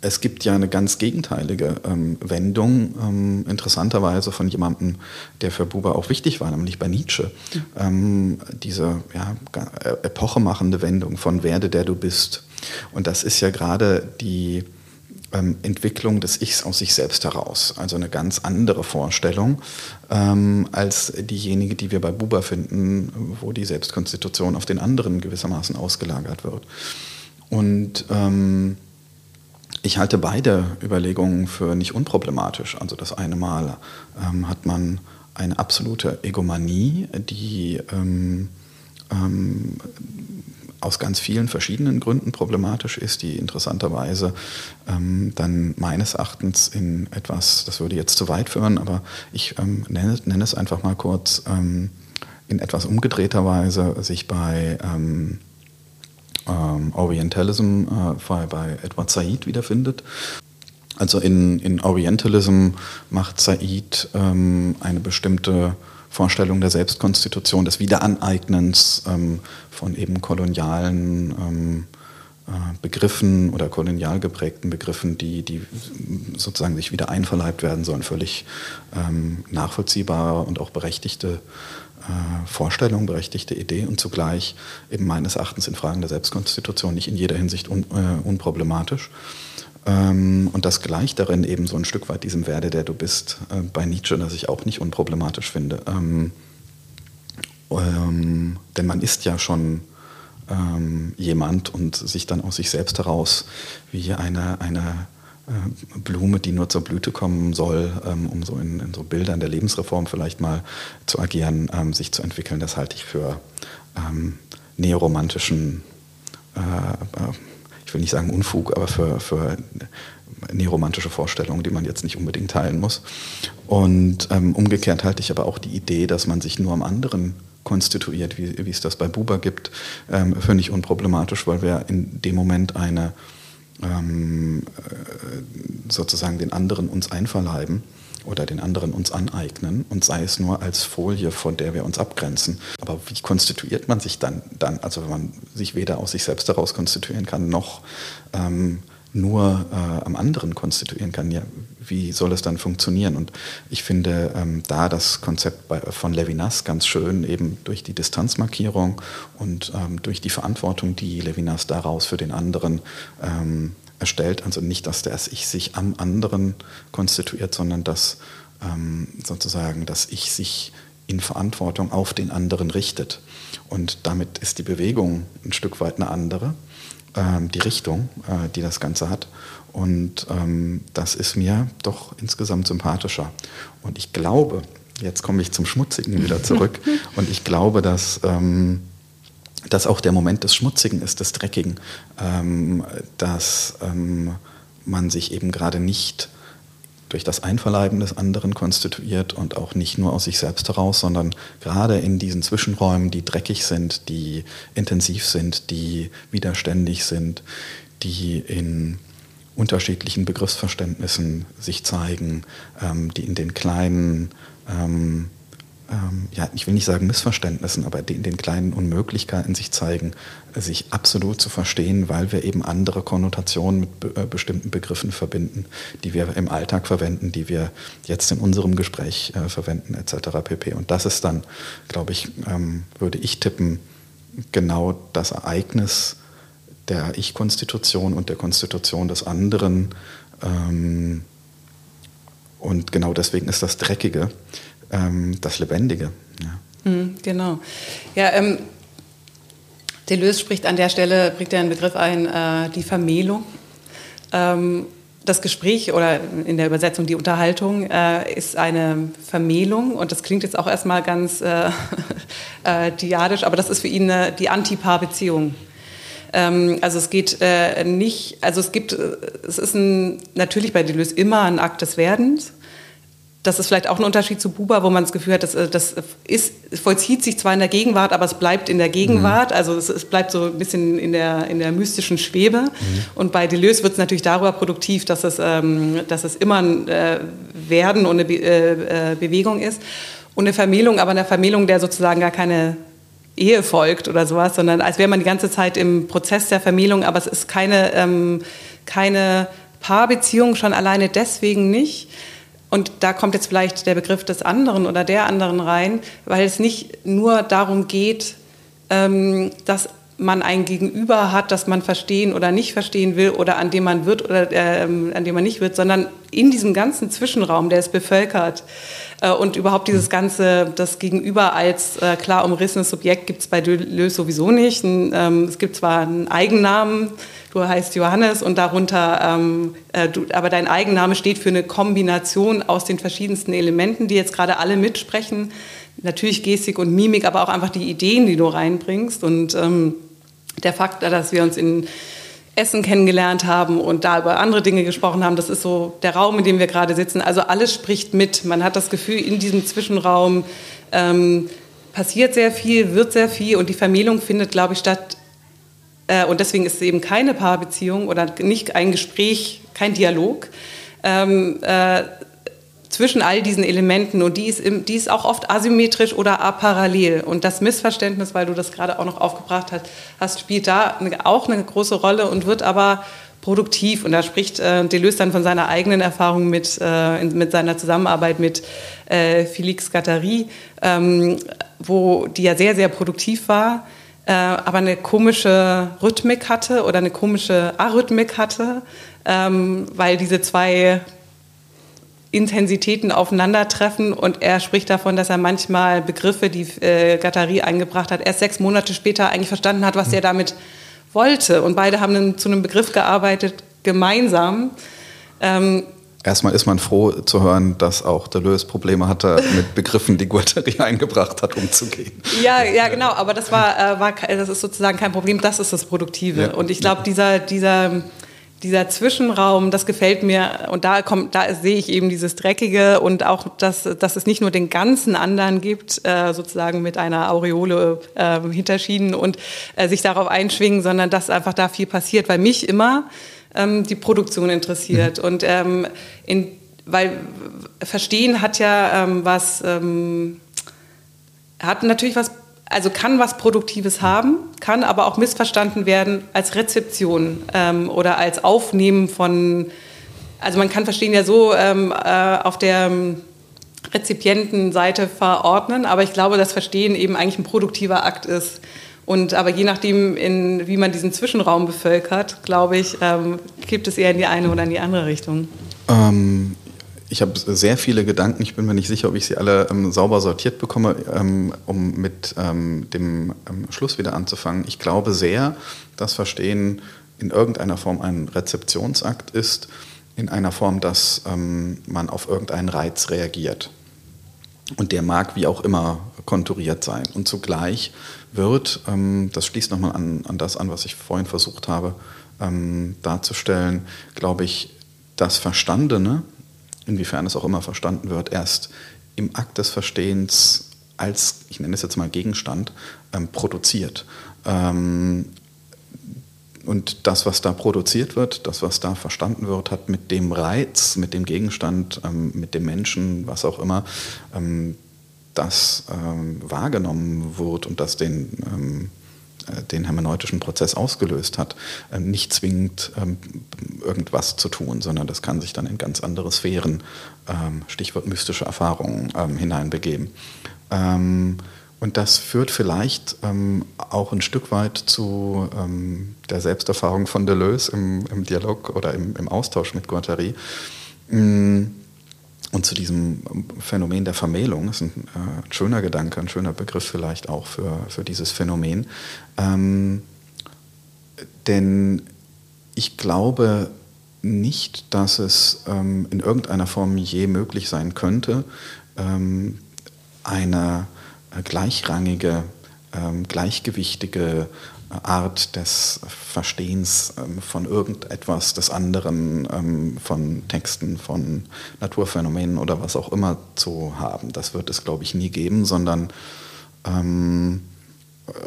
es gibt ja eine ganz gegenteilige Wendung, interessanterweise von jemandem, der für Buber auch wichtig war, nämlich bei Nietzsche. diese ja, epochemachende Wendung von werde der du bist. Und das ist ja gerade die ähm, Entwicklung des Ichs aus sich selbst heraus. Also eine ganz andere Vorstellung ähm, als diejenige, die wir bei Buber finden, wo die Selbstkonstitution auf den anderen gewissermaßen ausgelagert wird. Und ähm, ich halte beide Überlegungen für nicht unproblematisch. Also das eine Mal ähm, hat man eine absolute Egomanie, die ähm, ähm, aus ganz vielen verschiedenen Gründen problematisch ist, die interessanterweise ähm, dann meines Erachtens in etwas, das würde jetzt zu weit führen, aber ich ähm, nenne, nenne, es einfach mal kurz, ähm, in etwas umgedrehter Weise sich bei ähm, ähm, Orientalism äh, bei Edward Said wiederfindet. Also in, in Orientalism macht Said ähm, eine bestimmte Vorstellung der Selbstkonstitution, des Wiederaneignens ähm, von eben kolonialen ähm, äh, Begriffen oder kolonial geprägten Begriffen, die, die sozusagen sich wieder einverleibt werden sollen, völlig ähm, nachvollziehbare und auch berechtigte äh, Vorstellung, berechtigte Idee und zugleich eben meines Erachtens in Fragen der Selbstkonstitution nicht in jeder Hinsicht un, äh, unproblematisch. Ähm, und das gleicht darin eben so ein Stück weit diesem Werde, der du bist, äh, bei Nietzsche, das ich auch nicht unproblematisch finde. Ähm, ähm, denn man ist ja schon ähm, jemand und sich dann aus sich selbst heraus wie eine, eine äh, Blume, die nur zur Blüte kommen soll, ähm, um so in, in, so Bildern der Lebensreform vielleicht mal zu agieren, ähm, sich zu entwickeln, das halte ich für neoromantischen äh, äh ich will nicht sagen Unfug, aber für, für neoromantische Vorstellungen, die man jetzt nicht unbedingt teilen muss. Und ähm, umgekehrt halte ich aber auch die Idee, dass man sich nur am anderen konstituiert, wie, wie es das bei Buber gibt, ähm, für nicht unproblematisch, weil wir in dem Moment eine ähm, äh, sozusagen den anderen uns einverleiben oder den anderen uns aneignen und sei es nur als Folie, von der wir uns abgrenzen. Aber wie konstituiert man sich dann, dann also wenn man sich weder aus sich selbst heraus konstituieren kann, noch ähm, nur äh, am anderen konstituieren kann, ja, wie soll es dann funktionieren? Und ich finde ähm, da das Konzept bei, von Levinas ganz schön, eben durch die Distanzmarkierung und ähm, durch die Verantwortung, die Levinas daraus für den anderen ähm, erstellt. Also nicht, dass das Ich sich am anderen konstituiert, sondern dass ähm, sozusagen das Ich sich in Verantwortung auf den anderen richtet. Und damit ist die Bewegung ein Stück weit eine andere, ähm, die Richtung, äh, die das Ganze hat. Und ähm, das ist mir doch insgesamt sympathischer. Und ich glaube, jetzt komme ich zum Schmutzigen wieder zurück, und ich glaube, dass ähm, dass auch der Moment des Schmutzigen ist, des Dreckigen, ähm, dass ähm, man sich eben gerade nicht durch das Einverleiben des anderen konstituiert und auch nicht nur aus sich selbst heraus, sondern gerade in diesen Zwischenräumen, die dreckig sind, die intensiv sind, die widerständig sind, die in unterschiedlichen Begriffsverständnissen sich zeigen, ähm, die in den kleinen ähm, ähm, ja, ich will nicht sagen Missverständnissen, aber den, den kleinen Unmöglichkeiten sich zeigen, sich absolut zu verstehen, weil wir eben andere Konnotationen mit be äh, bestimmten Begriffen verbinden, die wir im Alltag verwenden, die wir jetzt in unserem Gespräch äh, verwenden, etc. pp. Und das ist dann, glaube ich, ähm, würde ich tippen, genau das Ereignis der Ich-Konstitution und der Konstitution des anderen. Ähm, und genau deswegen ist das Dreckige ähm, das Lebendige. Ja. Mhm, genau. Ja, ähm, Deleuze spricht an der Stelle, bringt er einen Begriff ein, äh, die Vermählung. Ähm, das Gespräch oder in der Übersetzung die Unterhaltung äh, ist eine Vermählung und das klingt jetzt auch erstmal ganz äh, äh, diadisch, aber das ist für ihn eine, die Antipaarbeziehung. Ähm, also es geht äh, nicht, also es gibt, äh, es ist ein, natürlich bei Deleuze immer ein Akt des Werdens, das ist vielleicht auch ein Unterschied zu Buber, wo man das Gefühl hat, das, äh, das ist, vollzieht sich zwar in der Gegenwart, aber es bleibt in der Gegenwart. Mhm. Also es, es, bleibt so ein bisschen in der, in der mystischen Schwebe. Mhm. Und bei Deleuze wird es natürlich darüber produktiv, dass es, ähm, dass es immer ein äh, Werden und eine Be äh, äh, Bewegung ist. Und eine Vermählung, aber eine Vermählung, der sozusagen gar keine Ehe folgt oder sowas, sondern als wäre man die ganze Zeit im Prozess der Vermählung, aber es ist keine, ähm, keine Paarbeziehung, schon alleine deswegen nicht und da kommt jetzt vielleicht der Begriff des anderen oder der anderen rein, weil es nicht nur darum geht, ähm, dass man ein Gegenüber hat, das man verstehen oder nicht verstehen will oder an dem man wird oder äh, an dem man nicht wird, sondern in diesem ganzen Zwischenraum, der ist bevölkert äh, und überhaupt dieses ganze, das Gegenüber als äh, klar umrissenes Subjekt gibt es bei Deleuze sowieso nicht. Ähm, es gibt zwar einen Eigennamen, du heißt Johannes und darunter, ähm, äh, du, aber dein Eigenname steht für eine Kombination aus den verschiedensten Elementen, die jetzt gerade alle mitsprechen. Natürlich Gestik und Mimik, aber auch einfach die Ideen, die du reinbringst. Und ähm, der Fakt, dass wir uns in Essen kennengelernt haben und da über andere Dinge gesprochen haben, das ist so der Raum, in dem wir gerade sitzen. Also alles spricht mit. Man hat das Gefühl, in diesem Zwischenraum ähm, passiert sehr viel, wird sehr viel und die Vermählung findet, glaube ich, statt äh, und deswegen ist es eben keine Paarbeziehung oder nicht ein Gespräch, kein Dialog ähm, äh, zwischen all diesen Elementen. Und die ist, im, die ist auch oft asymmetrisch oder aparallel. Und das Missverständnis, weil du das gerade auch noch aufgebracht hast, spielt da auch eine große Rolle und wird aber produktiv. Und da spricht äh, Deleuze dann von seiner eigenen Erfahrung mit, äh, mit seiner Zusammenarbeit mit äh, Felix Gattari, ähm, wo die ja sehr, sehr produktiv war äh, aber eine komische Rhythmik hatte oder eine komische Arrhythmik hatte, ähm, weil diese zwei Intensitäten aufeinandertreffen und er spricht davon, dass er manchmal Begriffe, die äh, Gattari eingebracht hat, erst sechs Monate später eigentlich verstanden hat, was er damit wollte. Und beide haben dann zu einem Begriff gearbeitet, gemeinsam. Ähm, Erstmal ist man froh zu hören, dass auch Deleuze Probleme hatte, mit Begriffen, die Guattari eingebracht hat, umzugehen. Ja, ja, genau. Aber das war, äh, war, das ist sozusagen kein Problem. Das ist das Produktive. Ja. Und ich glaube, dieser, dieser, dieser Zwischenraum, das gefällt mir. Und da kommt, da sehe ich eben dieses Dreckige und auch, dass, dass es nicht nur den ganzen anderen gibt, äh, sozusagen mit einer Aureole äh, hinterschieden und äh, sich darauf einschwingen, sondern dass einfach da viel passiert. Weil mich immer ähm, die Produktion interessiert. Mhm. Und ähm, in, weil Verstehen hat ja ähm, was, ähm, hat natürlich was, also kann was Produktives haben, kann aber auch missverstanden werden als Rezeption ähm, oder als Aufnehmen von, also man kann Verstehen ja so ähm, äh, auf der Rezipientenseite verordnen, aber ich glaube, dass Verstehen eben eigentlich ein produktiver Akt ist. Und aber je nachdem, in, wie man diesen Zwischenraum bevölkert, glaube ich, ähm, kippt es eher in die eine oder in die andere Richtung. Ähm, ich habe sehr viele Gedanken. Ich bin mir nicht sicher, ob ich sie alle ähm, sauber sortiert bekomme, ähm, um mit ähm, dem ähm, Schluss wieder anzufangen. Ich glaube sehr, dass Verstehen in irgendeiner Form ein Rezeptionsakt ist, in einer Form, dass man auf irgendeinen Reiz reagiert. Und der mag wie auch immer konturiert sein. Und zugleich wird, ähm, das schließt nochmal an, an das an, was ich vorhin versucht habe ähm, darzustellen, glaube ich, das Verstandene, inwiefern es auch immer verstanden wird, erst im Akt des Verstehens als, ich nenne es jetzt mal Gegenstand, ähm, produziert. Ähm, und das, was da produziert wird, das, was da verstanden wird, hat mit dem Reiz, mit dem Gegenstand, ähm, mit dem Menschen, was auch immer, ähm, das ähm, wahrgenommen wird und das den, ähm, äh, den hermeneutischen Prozess ausgelöst hat, äh, nicht zwingend ähm, irgendwas zu tun, sondern das kann sich dann in ganz andere Sphären, ähm, Stichwort mystische Erfahrungen, ähm, hineinbegeben. Ähm, und das führt vielleicht ähm, auch ein Stück weit zu ähm, der Selbsterfahrung von Deleuze im, im Dialog oder im, im, Austausch mit Guattari. Mm, und zu diesem Phänomen der Vermählung, das ist ein, äh, ein schöner Gedanke, ein schöner Begriff vielleicht auch für, für dieses Phänomen. Ähm, denn ich glaube nicht, dass es ähm, in irgendeiner Form je möglich sein könnte, ähm, eine gleichrangige, ähm, gleichgewichtige Art des Verstehens ähm, von irgendetwas des anderen, ähm, von Texten, von Naturphänomenen oder was auch immer zu haben. Das wird es, glaube ich, nie geben, sondern ähm,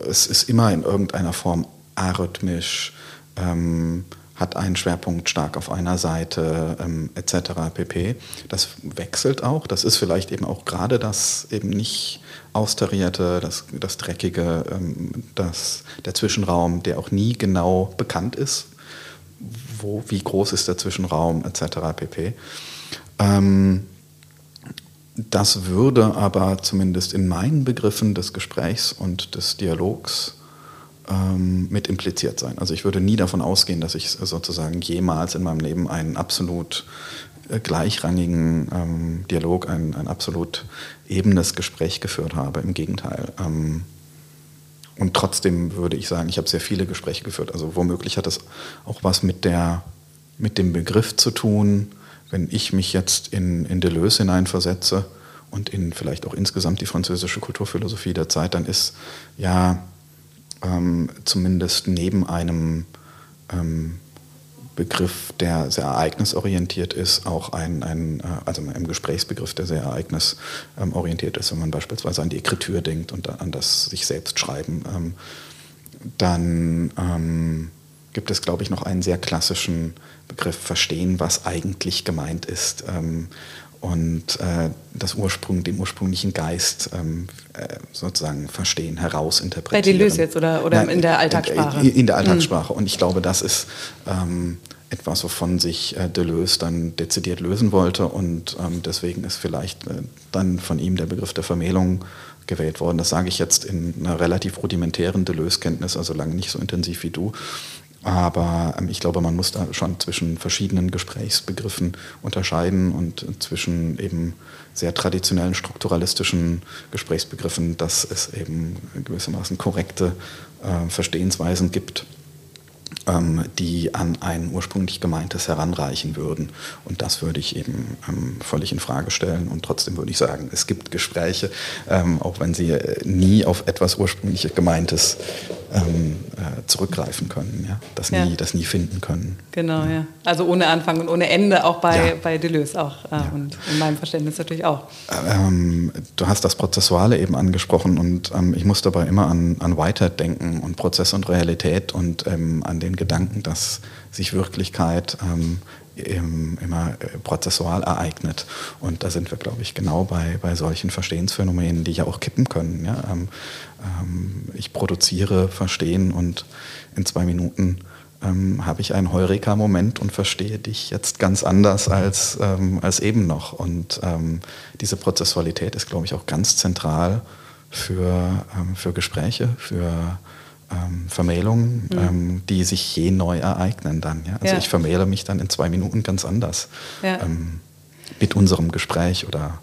es ist immer in irgendeiner Form arrhythmisch, ähm, hat einen Schwerpunkt stark auf einer Seite ähm, etc. pp. Das wechselt auch. Das ist vielleicht eben auch gerade das eben nicht austarierte, das, das dreckige, ähm, das, der Zwischenraum, der auch nie genau bekannt ist, wo, wie groß ist der Zwischenraum etc. pp. Ähm, das würde aber zumindest in meinen Begriffen des Gesprächs und des Dialogs ähm, mit impliziert sein. Also ich würde nie davon ausgehen, dass ich sozusagen jemals in meinem Leben einen absolut gleichrangigen ähm, Dialog, ein, ein absolut ebenes Gespräch geführt habe. Im Gegenteil. Ähm, und trotzdem würde ich sagen, ich habe sehr viele Gespräche geführt. Also womöglich hat das auch was mit, der, mit dem Begriff zu tun, wenn ich mich jetzt in, in Deleuze hineinversetze und in vielleicht auch insgesamt die französische Kulturphilosophie der Zeit, dann ist ja ähm, zumindest neben einem ähm, Begriff, der sehr ereignisorientiert ist, auch ein, ein äh, also im Gesprächsbegriff, der sehr ereignisorientiert ist, wenn man beispielsweise an die Ekritur denkt und an das sich selbst schreiben, ähm, dann ähm, gibt es, glaube ich, noch einen sehr klassischen Begriff verstehen, was eigentlich gemeint ist. Ähm, und äh, das Ursprung, den ursprünglichen Geist ähm, äh, sozusagen verstehen, herausinterpretieren. Bei Deleuze jetzt oder, oder Nein, in der Alltagssprache? In, der Alltagssprache. Mhm. Und ich glaube, das ist ähm, etwas, wovon sich äh, Deleuze dann dezidiert lösen wollte. Und ähm, deswegen ist vielleicht äh, dann von ihm der Begriff der Vermählung gewählt worden. Das sage ich jetzt in einer relativ rudimentären Deleuze-Kenntnis, also lange nicht so intensiv wie du. Aber ähm, ich glaube, man muss da schon zwischen verschiedenen Gesprächsbegriffen unterscheiden und zwischen eben sehr traditionellen strukturalistischen Gesprächsbegriffen, dass es eben gewissermaßen korrekte äh, Verstehensweisen gibt die an ein ursprünglich gemeintes heranreichen würden. Und das würde ich eben ähm, völlig in Frage stellen. Und trotzdem würde ich sagen, es gibt Gespräche, ähm, auch wenn sie äh, nie auf etwas ursprünglich Gemeintes ähm, äh, zurückgreifen können, ja? Das, ja. nie, das nie finden können. Genau, ja. Also ohne Anfang und ohne Ende, auch bei, ja. bei Deleuze auch. Äh, ja. Und in meinem Verständnis natürlich auch. Ähm, du hast das Prozessuale eben angesprochen und ähm, ich muss dabei immer an, an Whitehead denken und Prozess und Realität und ähm, an den Gedanken, dass sich Wirklichkeit ähm, immer äh, prozessual ereignet. Und da sind wir, glaube ich, genau bei, bei solchen Verstehensphänomenen, die ja auch kippen können. Ja? Ähm, ähm, ich produziere Verstehen und in zwei Minuten ähm, habe ich einen Heureka-Moment und verstehe dich jetzt ganz anders als, ähm, als eben noch. Und ähm, diese Prozessualität ist, glaube ich, auch ganz zentral für, ähm, für Gespräche, für ähm, Vermählungen, mhm. ähm, die sich je neu ereignen dann. Ja? Also ja. ich vermähle mich dann in zwei Minuten ganz anders ja. ähm, mit unserem Gespräch oder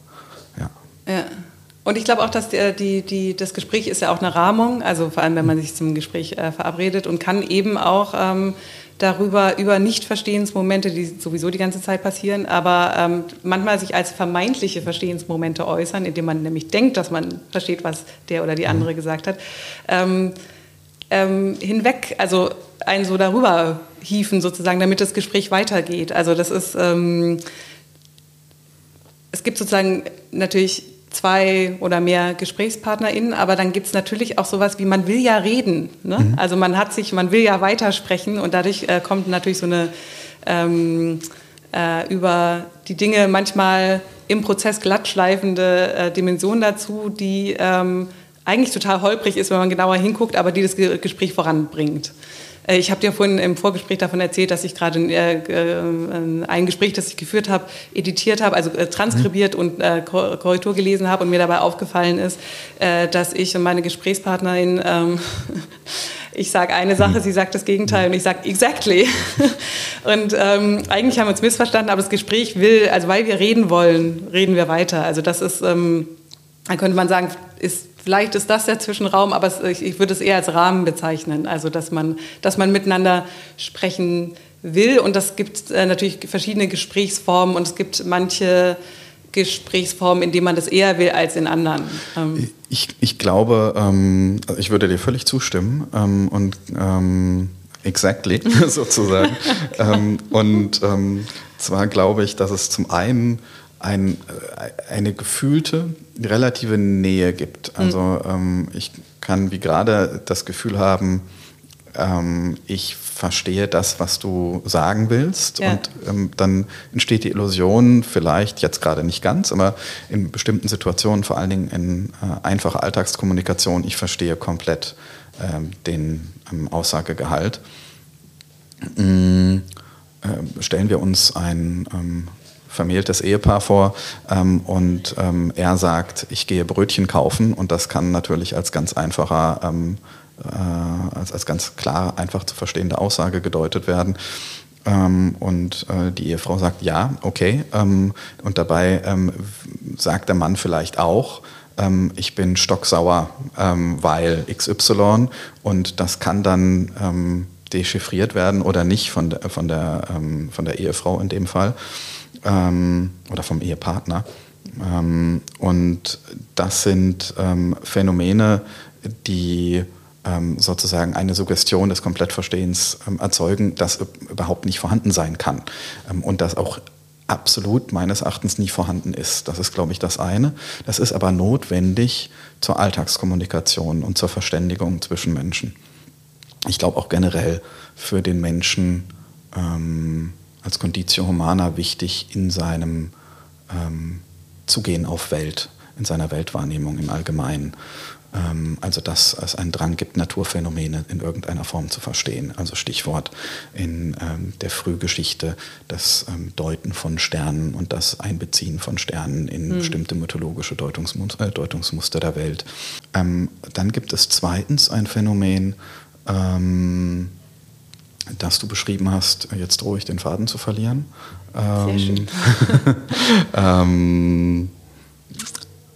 ja. ja. Und ich glaube auch, dass die, die, die, das Gespräch ist ja auch eine Rahmung, also vor allem, wenn man sich zum Gespräch äh, verabredet und kann eben auch ähm, darüber, über Nichtverstehensmomente, die sowieso die ganze Zeit passieren, aber ähm, manchmal sich als vermeintliche Verstehensmomente äußern, indem man nämlich denkt, dass man versteht, was der oder die mhm. andere mhm. gesagt hat. Ähm, ähm, hinweg, also einen so darüber hieven sozusagen, damit das Gespräch weitergeht. Also das ist, ähm, es gibt sozusagen natürlich zwei oder mehr GesprächspartnerInnen, aber dann gibt es natürlich auch sowas wie, man will ja reden. Ne? Mhm. Also man hat sich, man will ja weitersprechen und dadurch äh, kommt natürlich so eine ähm, äh, über die Dinge manchmal im Prozess glattschleifende äh, Dimension dazu, die ähm, eigentlich total holprig ist, wenn man genauer hinguckt, aber die das Gespräch voranbringt. Äh, ich habe dir vorhin im Vorgespräch davon erzählt, dass ich gerade äh, äh, ein Gespräch, das ich geführt habe, editiert habe, also transkribiert mhm. und Korrektur gelesen habe und mir dabei aufgefallen ist, dass ich und meine Gesprächspartnerin ähm, ich sage eine Sache, sie sagt das Gegenteil und ich sage exactly. Und ähm, eigentlich haben wir uns missverstanden, aber das Gespräch will, also weil wir reden wollen, reden wir weiter. Also das ist, ähm, da könnte man sagen, ist Vielleicht ist das der Zwischenraum, aber ich würde es eher als Rahmen bezeichnen. Also, dass man, dass man miteinander sprechen will. Und das gibt äh, natürlich verschiedene Gesprächsformen und es gibt manche Gesprächsformen, in denen man das eher will als in anderen. Ähm. Ich, ich glaube, ähm, ich würde dir völlig zustimmen ähm, und ähm, exactly sozusagen. ähm, und zwar glaube ich, dass es zum einen ein, äh, eine gefühlte, relative Nähe gibt. Also mhm. ähm, ich kann wie gerade das Gefühl haben, ähm, ich verstehe das, was du sagen willst. Ja. Und ähm, dann entsteht die Illusion, vielleicht jetzt gerade nicht ganz, aber in bestimmten Situationen, vor allen Dingen in äh, einfacher Alltagskommunikation, ich verstehe komplett ähm, den ähm, Aussagegehalt. Mhm. Äh, stellen wir uns ein ähm, vermähltes Ehepaar vor ähm, und ähm, er sagt, ich gehe Brötchen kaufen und das kann natürlich als ganz einfacher, ähm, äh, als, als ganz klar, einfach zu verstehende Aussage gedeutet werden. Ähm, und äh, die Ehefrau sagt, ja, okay. Ähm, und dabei ähm, sagt der Mann vielleicht auch, ich bin stocksauer, weil XY und das kann dann dechiffriert werden oder nicht von der, von der, von der Ehefrau in dem Fall ähm, oder vom Ehepartner. Ähm, und das sind ähm, Phänomene, die ähm, sozusagen eine Suggestion des Komplettverstehens ähm, erzeugen, das überhaupt nicht vorhanden sein kann. Und das auch absolut meines Erachtens nie vorhanden ist. Das ist, glaube ich, das eine. Das ist aber notwendig zur Alltagskommunikation und zur Verständigung zwischen Menschen. Ich glaube auch generell für den Menschen ähm, als Conditio Humana wichtig in seinem ähm, Zugehen auf Welt, in seiner Weltwahrnehmung im Allgemeinen. Ähm, also dass es einen Drang gibt, Naturphänomene in irgendeiner Form zu verstehen. Also Stichwort in ähm, der Frühgeschichte das ähm, Deuten von Sternen und das Einbeziehen von Sternen in mhm. bestimmte mythologische Deutungsmus äh, Deutungsmuster der Welt. Ähm, dann gibt es zweitens ein Phänomen, ähm, das du beschrieben hast, jetzt ruhig den Faden zu verlieren. Sehr ähm, schön. ähm,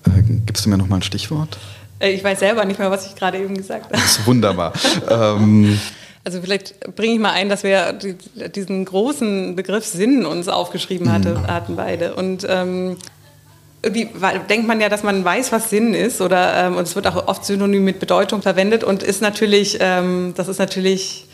äh, gibst du mir noch mal ein Stichwort? Äh, ich weiß selber nicht mehr, was ich gerade eben gesagt habe. Das ist wunderbar. ähm, also vielleicht bringe ich mal ein, dass wir diesen großen Begriff Sinn uns aufgeschrieben hatte, mhm. hatten beide. Und ähm, irgendwie denkt man ja, dass man weiß, was Sinn ist, oder ähm, und es wird auch oft synonym mit Bedeutung verwendet und ist natürlich, ähm, das ist natürlich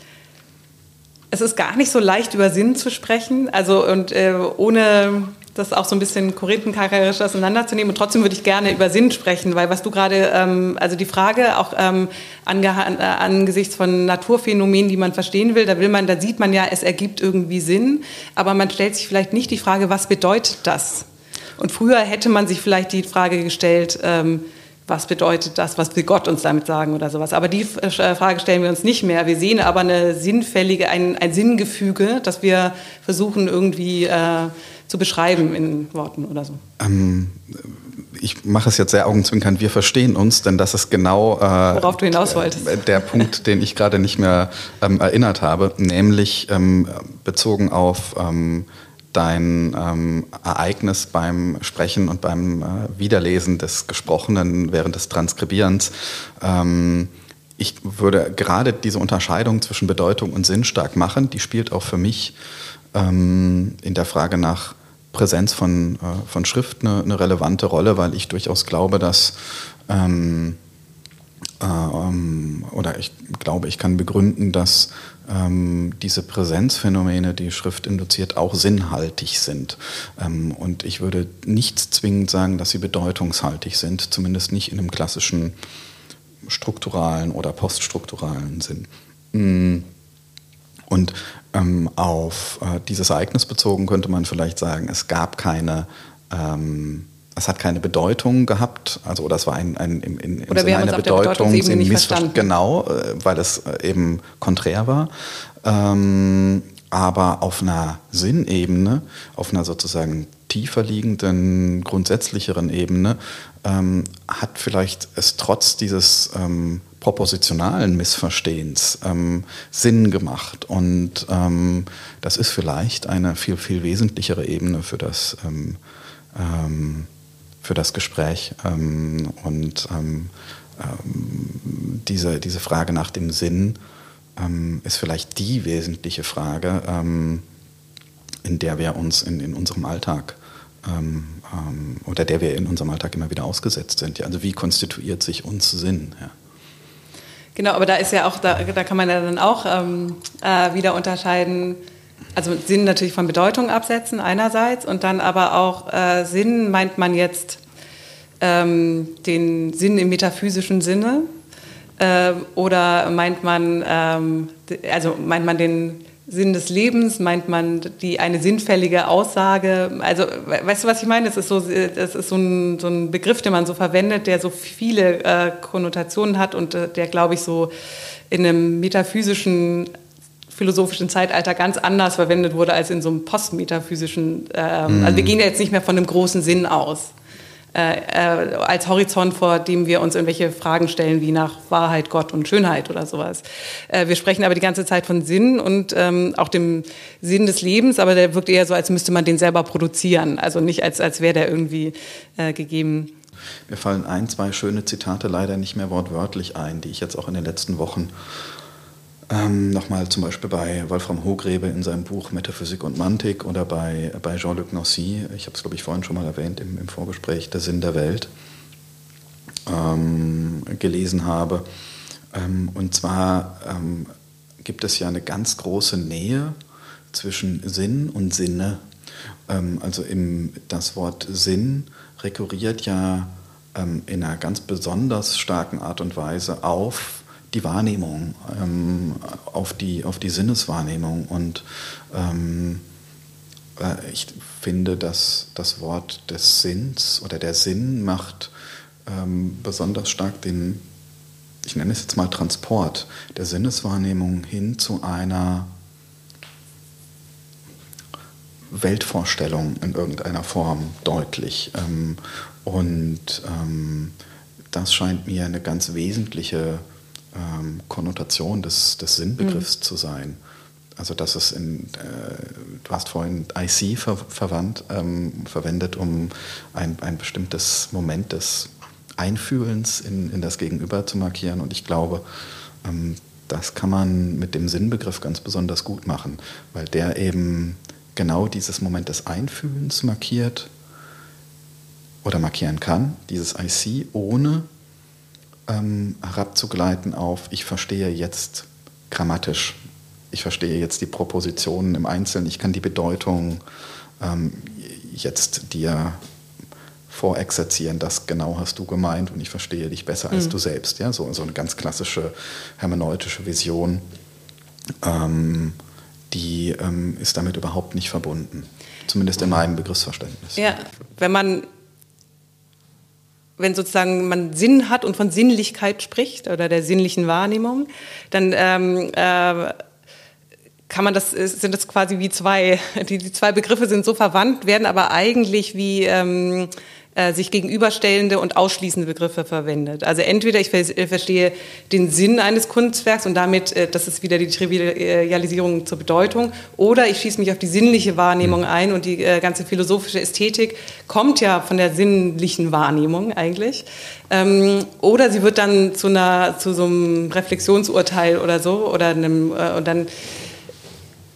es ist gar nicht so leicht, über Sinn zu sprechen. Also und äh, ohne das auch so ein bisschen korinthencharakterisch auseinanderzunehmen. Und trotzdem würde ich gerne über Sinn sprechen, weil was du gerade, ähm, also die Frage auch ähm, ange äh, angesichts von Naturphänomenen, die man verstehen will, da will man, da sieht man ja, es ergibt irgendwie Sinn, aber man stellt sich vielleicht nicht die Frage, was bedeutet das? Und früher hätte man sich vielleicht die Frage gestellt, ähm, was bedeutet das, was will Gott uns damit sagen oder sowas. Aber die äh, Frage stellen wir uns nicht mehr. Wir sehen aber eine sinnfällige, ein, ein Sinngefüge, das wir versuchen irgendwie äh, zu beschreiben in Worten oder so. Ähm, ich mache es jetzt sehr augenzwinkernd, wir verstehen uns, denn das ist genau äh, worauf du hinaus wolltest. Der Punkt, den ich gerade nicht mehr ähm, erinnert habe, nämlich ähm, bezogen auf ähm, dein ähm, Ereignis beim Sprechen und beim äh, Wiederlesen des Gesprochenen während des Transkribierens. Ähm, ich würde gerade diese Unterscheidung zwischen Bedeutung und Sinn stark machen. Die spielt auch für mich ähm, in der Frage nach Präsenz von, äh, von Schrift eine, eine, relevante Rolle, weil ich durchaus glaube, dass ähm, äh, ähm, oder ich glaube, ich kann begründen, dass ähm, diese Präsenzphänomene, die Schrift induziert, auch sinnhaltig sind. Ähm, und ich würde nicht zwingend sagen, dass sie bedeutungshaltig sind, zumindest nicht in einem klassischen strukturalen oder poststrukturalen Sinn. Mm. Und ähm, auf äh, dieses Ereignis bezogen könnte man vielleicht sagen, es gab keine ähm, es hat keine Bedeutung gehabt, also oder es war ein, ein im, in, im oder Sinne einer Bedeutung, nicht verstanden. Genau, äh, weil es äh, eben konträr war. Ähm, aber auf einer Sinnebene, auf einer sozusagen tiefer liegenden, grundsätzlicheren Ebene, ähm, hat vielleicht es trotz dieses ähm, propositionalen Missverstehens ähm, Sinn gemacht. Und ähm, das ist vielleicht eine viel, viel wesentlichere Ebene für das, ähm, ähm, für das Gespräch. und diese, diese Frage nach dem Sinn ist vielleicht die wesentliche Frage, in der wir uns in, in unserem Alltag ähm, ähm, oder der wir in unserem Alltag immer wieder ausgesetzt sind. Also wie konstituiert sich uns Sinn? Ja. Genau, aber da ist ja auch, da, da kann man ja dann auch ähm, äh, wieder unterscheiden, also Sinn natürlich von Bedeutung absetzen einerseits und dann aber auch äh, Sinn meint man jetzt ähm, den Sinn im metaphysischen Sinne äh, oder meint man, ähm, also meint man den Sinn des Lebens, meint man die eine sinnfällige Aussage. Also, weißt du, was ich meine? Das ist so, das ist so ein, so ein Begriff, den man so verwendet, der so viele äh, Konnotationen hat und äh, der, glaube ich, so in einem metaphysischen philosophischen Zeitalter ganz anders verwendet wurde als in so einem postmetaphysischen. Ähm, mhm. Also wir gehen ja jetzt nicht mehr von einem großen Sinn aus äh, äh, als Horizont, vor dem wir uns irgendwelche Fragen stellen, wie nach Wahrheit, Gott und Schönheit oder sowas. Äh, wir sprechen aber die ganze Zeit von Sinn und ähm, auch dem Sinn des Lebens, aber der wirkt eher so, als müsste man den selber produzieren, also nicht als, als wäre der irgendwie äh, gegeben. Mir fallen ein, zwei schöne Zitate leider nicht mehr wortwörtlich ein, die ich jetzt auch in den letzten Wochen ähm, Nochmal zum Beispiel bei Wolfram Hogrebe in seinem Buch Metaphysik und Mantik oder bei, bei Jean-Luc Nancy, ich habe es glaube ich vorhin schon mal erwähnt im, im Vorgespräch, Der Sinn der Welt, ähm, gelesen habe. Ähm, und zwar ähm, gibt es ja eine ganz große Nähe zwischen Sinn und Sinne. Ähm, also im, das Wort Sinn rekurriert ja ähm, in einer ganz besonders starken Art und Weise auf die Wahrnehmung, ähm, auf, die, auf die Sinneswahrnehmung. Und ähm, äh, ich finde, dass das Wort des Sinns oder der Sinn macht ähm, besonders stark den, ich nenne es jetzt mal Transport der Sinneswahrnehmung hin zu einer Weltvorstellung in irgendeiner Form deutlich. Ähm, und ähm, das scheint mir eine ganz wesentliche ähm, Konnotation des, des Sinnbegriffs mhm. zu sein. Also dass es in, äh, du hast vorhin IC ver verwandt, ähm, verwendet, um ein, ein bestimmtes Moment des Einfühlens in, in das Gegenüber zu markieren. Und ich glaube, ähm, das kann man mit dem Sinnbegriff ganz besonders gut machen, weil der eben genau dieses Moment des Einfühlens markiert oder markieren kann, dieses IC, ohne ähm, herabzugleiten auf, ich verstehe jetzt grammatisch, ich verstehe jetzt die Propositionen im Einzelnen, ich kann die Bedeutung ähm, jetzt dir vorexerzieren, das genau hast du gemeint und ich verstehe dich besser als mhm. du selbst. Ja? So, so eine ganz klassische hermeneutische Vision, ähm, die ähm, ist damit überhaupt nicht verbunden. Zumindest in meinem Begriffsverständnis. Ja, wenn man wenn sozusagen man Sinn hat und von Sinnlichkeit spricht oder der sinnlichen Wahrnehmung, dann ähm, äh, kann man das sind das quasi wie zwei die, die zwei Begriffe sind so verwandt werden aber eigentlich wie ähm, äh, sich gegenüberstellende und ausschließende Begriffe verwendet. Also entweder ich äh, verstehe den Sinn eines Kunstwerks und damit, äh, das ist wieder die Trivialisierung zur Bedeutung, oder ich schieße mich auf die sinnliche Wahrnehmung ein und die ganze philosophische Ästhetik kommt ja von der sinnlichen Wahrnehmung eigentlich. Ähm, oder sie wird dann zu, einer, zu so einem Reflexionsurteil oder so oder einem, und dann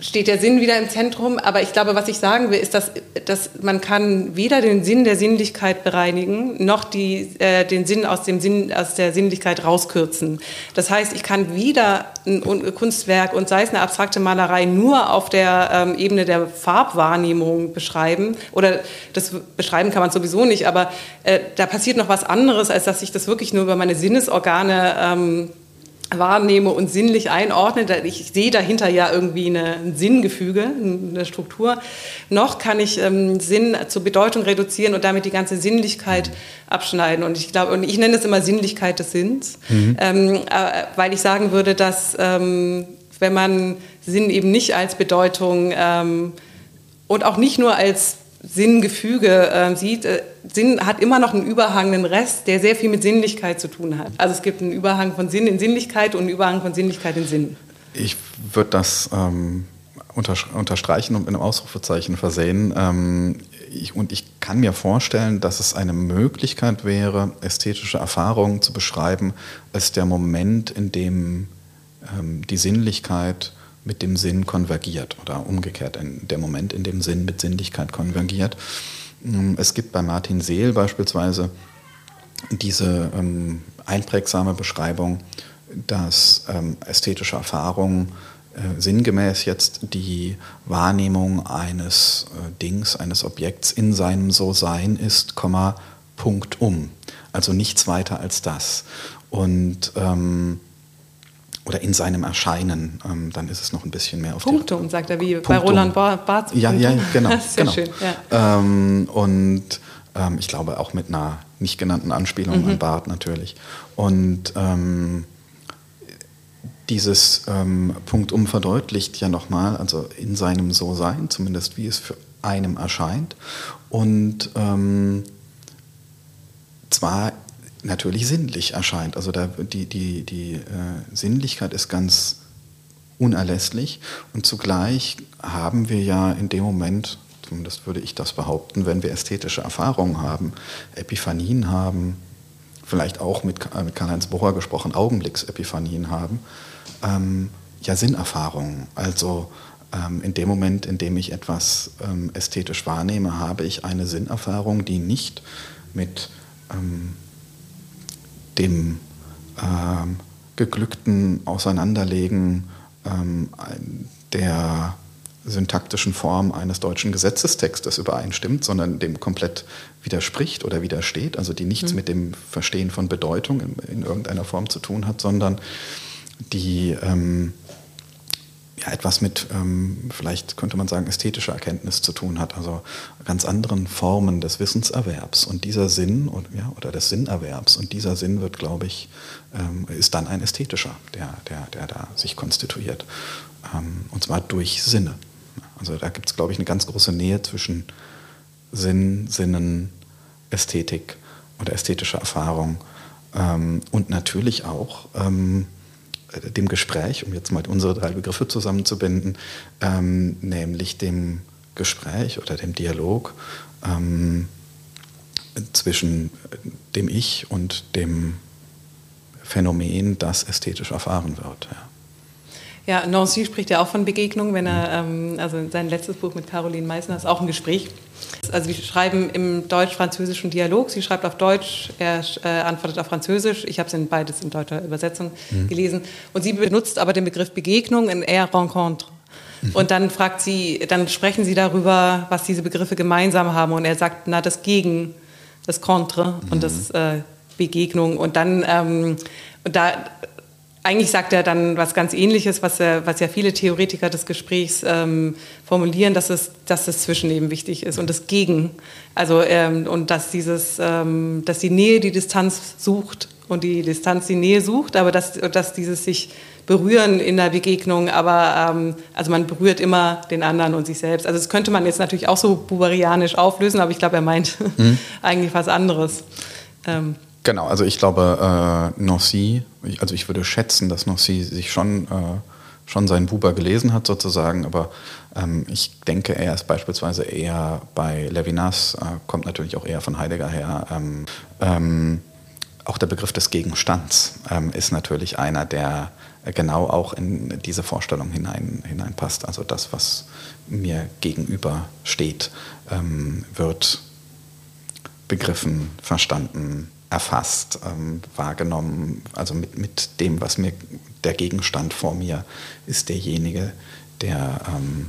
steht der Sinn wieder im Zentrum. Aber ich glaube, was ich sagen will, ist, dass, dass man kann weder den Sinn der Sinnlichkeit bereinigen, noch die, äh, den Sinn aus, dem Sinn aus der Sinnlichkeit rauskürzen. Das heißt, ich kann wieder ein, ein Kunstwerk und sei es eine abstrakte Malerei nur auf der ähm, Ebene der Farbwahrnehmung beschreiben. Oder das beschreiben kann man sowieso nicht, aber äh, da passiert noch was anderes, als dass ich das wirklich nur über meine Sinnesorgane ähm, wahrnehme und sinnlich einordne, ich sehe dahinter ja irgendwie eine, ein Sinngefüge, eine Struktur, noch kann ich ähm, Sinn zur Bedeutung reduzieren und damit die ganze Sinnlichkeit abschneiden. Und ich glaube, und ich nenne es immer Sinnlichkeit des Sinns, mhm. ähm, äh, weil ich sagen würde, dass ähm, wenn man Sinn eben nicht als Bedeutung ähm, und auch nicht nur als Sinngefüge äh, sieht, äh, Sinn hat immer noch einen Überhang, einen Rest, der sehr viel mit Sinnlichkeit zu tun hat. Also es gibt einen Überhang von Sinn in Sinnlichkeit und einen Überhang von Sinnlichkeit in Sinn. Ich würde das ähm, unterstreichen und mit einem Ausrufezeichen versehen. Ähm, ich, und ich kann mir vorstellen, dass es eine Möglichkeit wäre, ästhetische Erfahrungen zu beschreiben, als der Moment, in dem ähm, die Sinnlichkeit mit dem Sinn konvergiert oder umgekehrt, in der Moment, in dem Sinn mit Sinnlichkeit konvergiert. Ähm, es gibt bei Martin Seel beispielsweise diese ähm, einprägsame Beschreibung, dass ähm, ästhetische Erfahrung äh, sinngemäß jetzt die Wahrnehmung eines äh, Dings, eines Objekts in seinem So-Sein ist, Komma, Punkt um. Also nichts weiter als das. Und ähm, oder in seinem Erscheinen, ähm, dann ist es noch ein bisschen mehr auf Punktum, sagt er, wie Punktum. bei Roland Barth. Ja, ja, genau. Sehr genau. schön. Ja. Ähm, und ähm, ich glaube auch mit einer nicht genannten Anspielung mhm. an Barth natürlich. Und ähm, dieses ähm, Punktum verdeutlicht ja nochmal, also in seinem So-Sein, zumindest wie es für einem erscheint. Und ähm, zwar natürlich sinnlich erscheint. Also da, die, die, die äh, Sinnlichkeit ist ganz unerlässlich und zugleich haben wir ja in dem Moment, zumindest würde ich das behaupten, wenn wir ästhetische Erfahrungen haben, Epiphanien haben, vielleicht auch mit, äh, mit Karl-Heinz Bohrer gesprochen, Augenblicksepiphanien haben, ähm, ja Sinnerfahrungen. Also ähm, in dem Moment, in dem ich etwas ähm, ästhetisch wahrnehme, habe ich eine Sinnerfahrung, die nicht mit ähm, dem ähm, geglückten Auseinanderlegen ähm, der syntaktischen Form eines deutschen Gesetzestextes übereinstimmt, sondern dem komplett widerspricht oder widersteht, also die nichts mhm. mit dem Verstehen von Bedeutung in, in, irgendeiner Form zu tun hat, sondern die ähm, ja, etwas mit, ähm, vielleicht könnte man sagen, ästhetischer Erkenntnis zu tun hat, also ganz anderen Formen des Wissenserwerbs. Und dieser Sinn und, ja, oder des Sinnerwerbs und dieser Sinn wird, glaube ich, ähm, ist dann ein ästhetischer, der, der, der da sich konstituiert. Ähm, und zwar durch Sinne. Also da gibt es, glaube ich, eine ganz große Nähe zwischen Sinn, Sinnen, Ästhetik oder ästhetischer Erfahrung ähm, und natürlich auch ähm, dem Gespräch, um jetzt mal unsere drei Begriffe zusammenzubinden, ähm, nämlich dem Gespräch oder dem Dialog ähm, zwischen dem Ich und dem Phänomen, das ästhetisch erfahren wird. Ja. Ja, Nancy spricht ja auch von Begegnung, wenn er, ähm, also sein letztes Buch mit Caroline Meissner ist auch ein Gespräch. Also wir schreiben im deutsch-französischen Dialog. Sie schreibt auf Deutsch, er äh, antwortet auf Französisch. Ich habe es in beides in deutscher Übersetzung mhm. gelesen. Und sie benutzt aber den Begriff Begegnung in er rencontre. Mhm. Und dann fragt sie, dann sprechen sie darüber, was diese Begriffe gemeinsam haben. Und er sagt, na, das Gegen, das Contre mhm. und das äh, Begegnung. Und dann, ähm, und da eigentlich sagt er dann was ganz Ähnliches, was, er, was ja viele Theoretiker des Gesprächs ähm, formulieren, dass es, dass das Zwischenleben wichtig ist und das Gegen. Also, ähm, und dass, dieses, ähm, dass die Nähe die Distanz sucht und die Distanz die Nähe sucht, aber dass, dass dieses sich berühren in der Begegnung, aber ähm, also man berührt immer den anderen und sich selbst. Also das könnte man jetzt natürlich auch so buberianisch auflösen, aber ich glaube, er meint mhm. eigentlich was anderes. Ähm, Genau, also ich glaube, äh, Nancy, also ich würde schätzen, dass Nancy sich schon, äh, schon seinen Buber gelesen hat sozusagen, aber ähm, ich denke, er ist beispielsweise eher bei Levinas, äh, kommt natürlich auch eher von Heidegger her. Ähm, ähm, auch der Begriff des Gegenstands ähm, ist natürlich einer, der genau auch in diese Vorstellung hinein, hineinpasst. Also das, was mir gegenüber steht, ähm, wird begriffen, verstanden, erfasst, ähm, wahrgenommen. Also mit, mit dem, was mir der Gegenstand vor mir ist derjenige, der, ähm,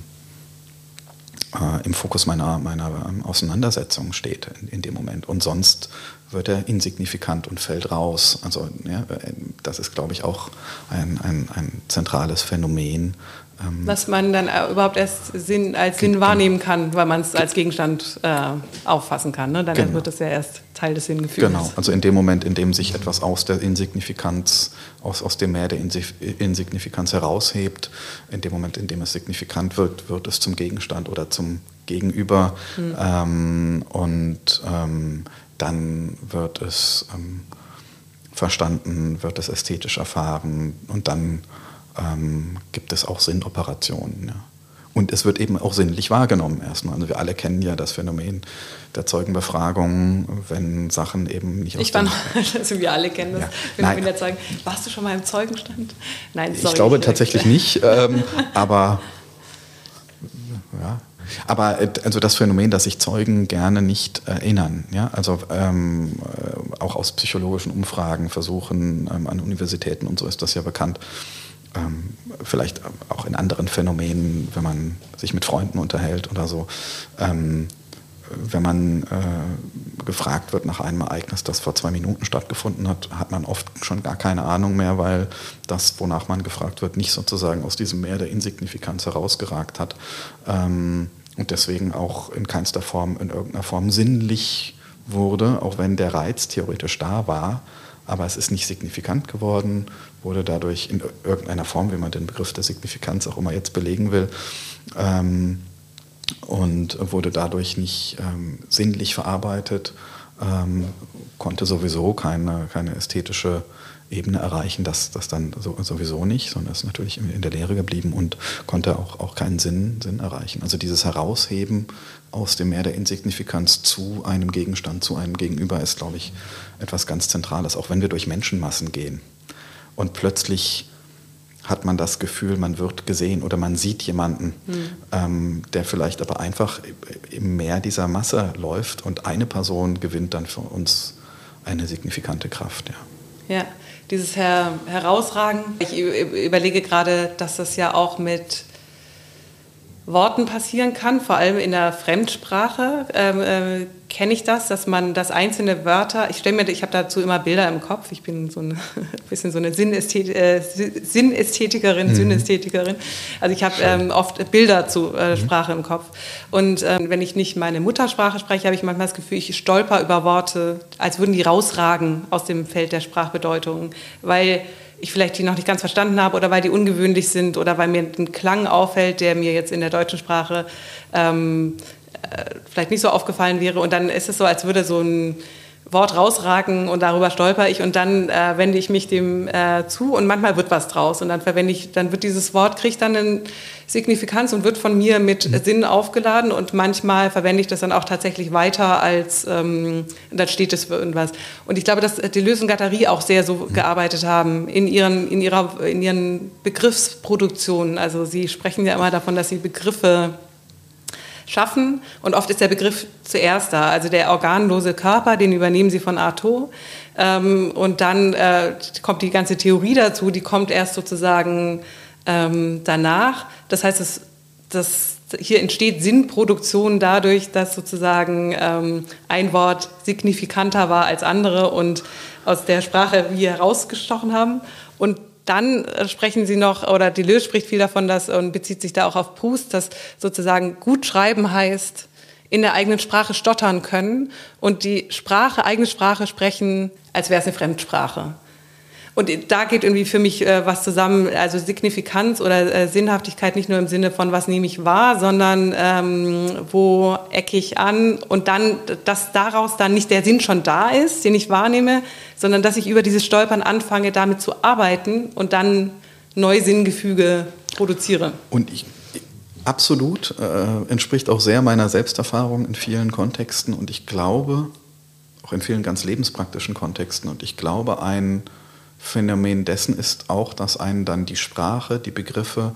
äh, im Fokus meiner, meiner ähm, Auseinandersetzung steht in, in, dem Moment. Und sonst wird er insignifikant und fällt raus. Also ja, äh, das ist, glaube ich, auch ein, ein, ein zentrales Phänomen, ähm, Was man dann überhaupt erst Sinn, als Sinn wahrnehmen kann, weil man es als Gegenstand äh, auffassen kann. Ne? Dann genau. wird es ja erst Teil des Sinngefühls. Genau, also in dem Moment, in dem sich etwas aus der Insignifikanz, aus, aus dem Meer der Insignifikanz heraushebt, in dem Moment, in dem es signifikant wird, wird es zum Gegenstand oder zum Gegenüber. Hm. Ähm, und ähm, dann wird es ähm, verstanden, wird es ästhetisch erfahren und dann ähm, gibt es auch Sinnoperationen. Ja. Und es wird eben auch sinnlich wahrgenommen erstmal. Also wir alle kennen ja das Phänomen der Zeugenbefragung, wenn Sachen eben nicht Ich war noch, also wir alle kennen das ja. Phänomen Nein. der Zeugen. Warst du schon mal im Zeugenstand? Nein, sorry. Ich glaube tatsächlich nicht, ähm, aber ja. Aber äh, also das Phänomen, dass sich Zeugen gerne nicht erinnern, ja, also ähm, äh, auch aus psychologischen Umfragen versuchen ähm, an Universitäten und so ist das ja bekannt, ähm, vielleicht auch in anderen Phänomenen, wenn man sich mit Freunden unterhält oder so. Ähm, wenn man äh, gefragt wird nach einem Ereignis, das vor zwei Minuten stattgefunden hat, hat man oft schon gar keine Ahnung mehr, weil das, wonach man gefragt wird, nicht sozusagen aus diesem Meer der Insignifikanz herausgeragt hat ähm, und deswegen auch in keinster Form, in irgendeiner Form sinnlich wurde, auch wenn der Reiz theoretisch da war, aber es ist nicht signifikant geworden, wurde dadurch in irgendeiner Form, wie man den Begriff der Signifikanz auch immer jetzt belegen will, ähm, und wurde dadurch nicht ähm, sinnlich verarbeitet, ähm, konnte sowieso keine, keine ästhetische Ebene erreichen, das, das dann so, sowieso nicht, sondern ist natürlich in der Lehre geblieben und konnte auch, auch keinen Sinn, Sinn erreichen. Also dieses Herausheben aus dem Meer der Insignifikanz zu einem Gegenstand, zu einem Gegenüber ist, glaube ich, etwas ganz Zentrales, auch wenn wir durch Menschenmassen gehen und plötzlich hat man das Gefühl, man wird gesehen oder man sieht jemanden, mhm. ähm, der vielleicht aber einfach im Meer dieser Masse läuft und eine Person gewinnt dann für uns eine signifikante Kraft. Ja, ja dieses Her Herausragen. Ich überlege gerade, dass das ja auch mit Worten passieren kann, vor allem in der Fremdsprache ähm, äh, kenne ich das, dass man das einzelne Wörter, ich stelle mir, ich habe dazu immer Bilder im Kopf, ich bin so ein bisschen so eine Sinnästhet, äh, Sinnästhetikerin, mhm. Synästhetikerin, also ich habe ähm, oft Bilder zu äh, mhm. Sprache im Kopf und ähm, wenn ich nicht meine Muttersprache spreche, habe ich manchmal das Gefühl, ich stolper über Worte, als würden die rausragen aus dem Feld der Sprachbedeutung, weil ich vielleicht die noch nicht ganz verstanden habe oder weil die ungewöhnlich sind oder weil mir ein Klang auffällt, der mir jetzt in der deutschen Sprache ähm, äh, vielleicht nicht so aufgefallen wäre. Und dann ist es so, als würde so ein Wort rausragen und darüber stolper ich und dann äh, wende ich mich dem äh, zu und manchmal wird was draus und dann verwende ich, dann wird dieses Wort, kriegt dann eine Signifikanz und wird von mir mit mhm. Sinn aufgeladen und manchmal verwende ich das dann auch tatsächlich weiter als, ähm, dann steht es für irgendwas. Und ich glaube, dass die Lösengatterie auch sehr so mhm. gearbeitet haben in ihren, in ihrer, in ihren Begriffsproduktionen. Also sie sprechen ja immer davon, dass sie Begriffe schaffen. Und oft ist der Begriff zuerst da. Also der organlose Körper, den übernehmen sie von Artaud. Ähm, und dann äh, kommt die ganze Theorie dazu, die kommt erst sozusagen ähm, danach. Das heißt, es, das, hier entsteht Sinnproduktion dadurch, dass sozusagen ähm, ein Wort signifikanter war als andere und aus der Sprache wir herausgestochen haben. Und dann äh, sprechen Sie noch, oder Deleuze spricht viel davon, dass, und bezieht sich da auch auf Proust, dass sozusagen gut schreiben heißt, in der eigenen Sprache stottern können und die Sprache, eigene Sprache sprechen, als wäre es eine Fremdsprache. Und da geht irgendwie für mich äh, was zusammen, also Signifikanz oder äh, Sinnhaftigkeit nicht nur im Sinne von, was nehme ich wahr, sondern ähm, wo ecke ich an und dann, dass daraus dann nicht der Sinn schon da ist, den ich wahrnehme, sondern dass ich über dieses Stolpern anfange, damit zu arbeiten und dann neue Sinngefüge produziere. Und ich, absolut, äh, entspricht auch sehr meiner Selbsterfahrung in vielen Kontexten und ich glaube, auch in vielen ganz lebenspraktischen Kontexten und ich glaube, ein Phänomen dessen ist auch, dass einen dann die Sprache, die Begriffe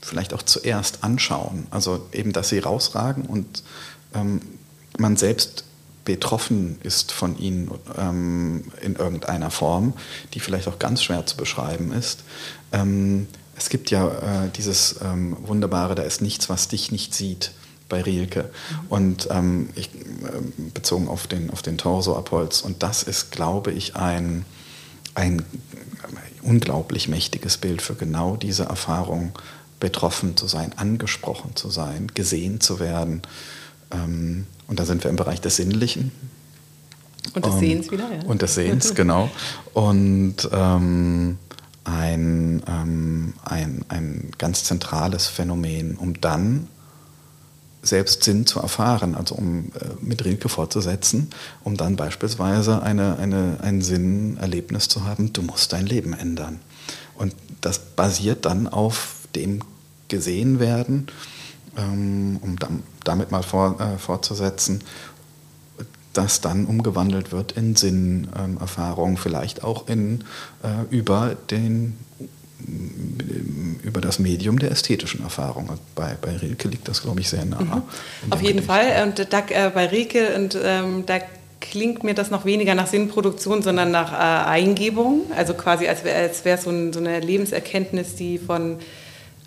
vielleicht auch zuerst anschauen. Also eben, dass sie rausragen und ähm, man selbst betroffen ist von ihnen ähm, in irgendeiner Form, die vielleicht auch ganz schwer zu beschreiben ist. Ähm, es gibt ja äh, dieses ähm, Wunderbare, da ist nichts, was dich nicht sieht. bei Rielke. Und ähm, ich, äh, bezogen auf den, auf den Torso ab Holz. Und das ist, glaube ich, ein, ein unglaublich mächtiges Bild für genau diese Erfahrung, betroffen zu sein, angesprochen zu sein, gesehen zu werden. Ähm, und da sind wir im Bereich des Sinnlichen. Und des Sehens wieder, ja. Und des Sehens, genau. Und ähm, ein, ähm, ein, ein ganz zentrales Phänomen, um dann selbst Sinn zu erfahren, also um äh, mit Rilke fortzusetzen, um dann beispielsweise eine, eine, ein Sinnerlebnis zu haben, du musst dein Leben ändern. Und das basiert dann auf dem gesehen werden, ähm, um damit mal vor, äh, fortzusetzen, das dann umgewandelt wird in Sinnerfahrung, vielleicht auch in, äh, über, den, über das Medium der ästhetischen Erfahrung. Bei, bei Rilke liegt das, glaube ich, sehr nah. Mhm. Auf jeden Gedicht. Fall. Und da, äh, bei Rilke, und ähm, da klingt mir das noch weniger nach Sinnproduktion, sondern nach äh, Eingebung. Also quasi, als wäre es wär so, ein, so eine Lebenserkenntnis, die von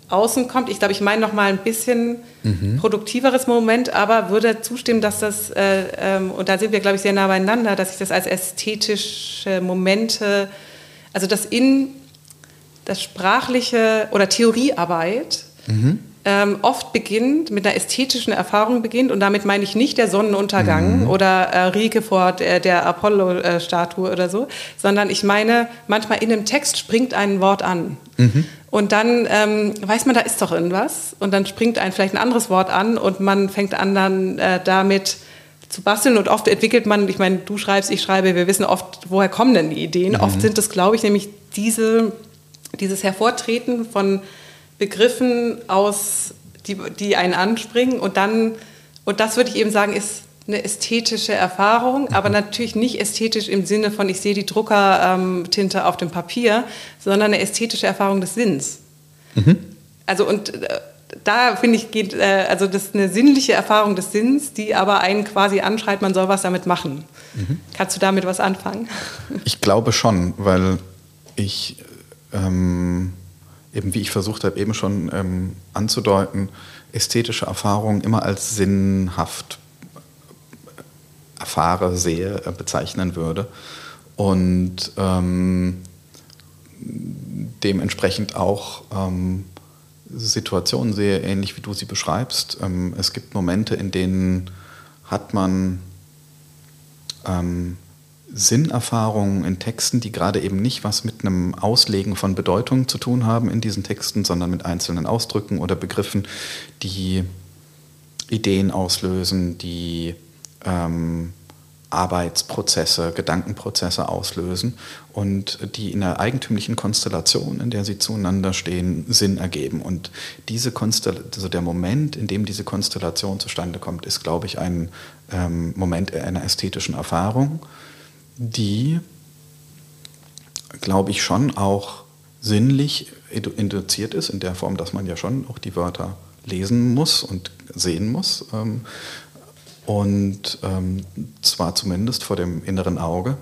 außen kommt. Ich glaube, ich meine noch mal ein bisschen mhm. produktiveres Moment, aber würde zustimmen, dass das, äh, ähm, und da sind wir, glaube ich, sehr nah beieinander, dass ich das als ästhetische Momente, also das in das sprachliche oder Theoriearbeit mhm ähm, oft beginnt, mit einer ästhetischen Erfahrung beginnt. Und damit meine ich nicht der Sonnenuntergang mhm. oder äh, Rieke vor der, der Apollo-Statue oder so, sondern ich meine, manchmal in einem Text springt ein Wort an. Mhm. Und dann ähm, weiß man, da ist doch irgendwas. Und dann springt ein vielleicht ein anderes Wort an und man fängt an dann äh, damit zu basteln und oft entwickelt man, ich meine, du schreibst, ich schreibe, wir wissen oft, woher kommen denn die Ideen. Mhm. Oft sind es, glaube ich, nämlich diese, dieses Hervortreten von Begriffen aus, die, die einen anspringen und dann, und das würde ich eben sagen, ist eine ästhetische Erfahrung, aber natürlich nicht ästhetisch im Sinne von, ich sehe die Druckertinte ähm, auf dem Papier, sondern eine ästhetische Erfahrung des Sinns. Mhm. Also und äh, da finde ich, geht, äh, also das ist eine sinnliche Erfahrung des Sinns, die aber einen quasi anschreit, man soll was damit machen. Mhm. Kannst du damit was anfangen? Ich glaube schon, weil ich ähm, eben wie ich versucht habe, eben schon ähm, anzudeuten, ästhetische Erfahrungen immer als sinnhaft erfahre, sehe, äh, bezeichnen würde. Und ähm, dementsprechend auch ähm, Situationen sehe, ähnlich wie du sie beschreibst. Ähm, es gibt Momente, in denen hat man ähm, Sinnerfahrungen in Texten, die gerade eben nicht was mit einem Auslegen von Bedeutung zu tun haben in diesen Texten, sondern mit einzelnen Ausdrücken oder Begriffen, die Ideen auslösen, die ähm, Arbeitsprozesse, Gedankenprozesse auslösen und die in der eigentümlichen Konstellation, in der sie zueinander stehen, Sinn ergeben. Und diese also der Moment, in dem diese Konstellation zustande kommt, ist, glaube ich, ein ähm, Moment einer ästhetischen Erfahrung die, glaube ich, schon auch sinnlich induziert ist, in der Form, dass man ja schon auch die Wörter lesen muss und sehen muss. Ähm, und ähm, zwar zumindest vor dem inneren Auge.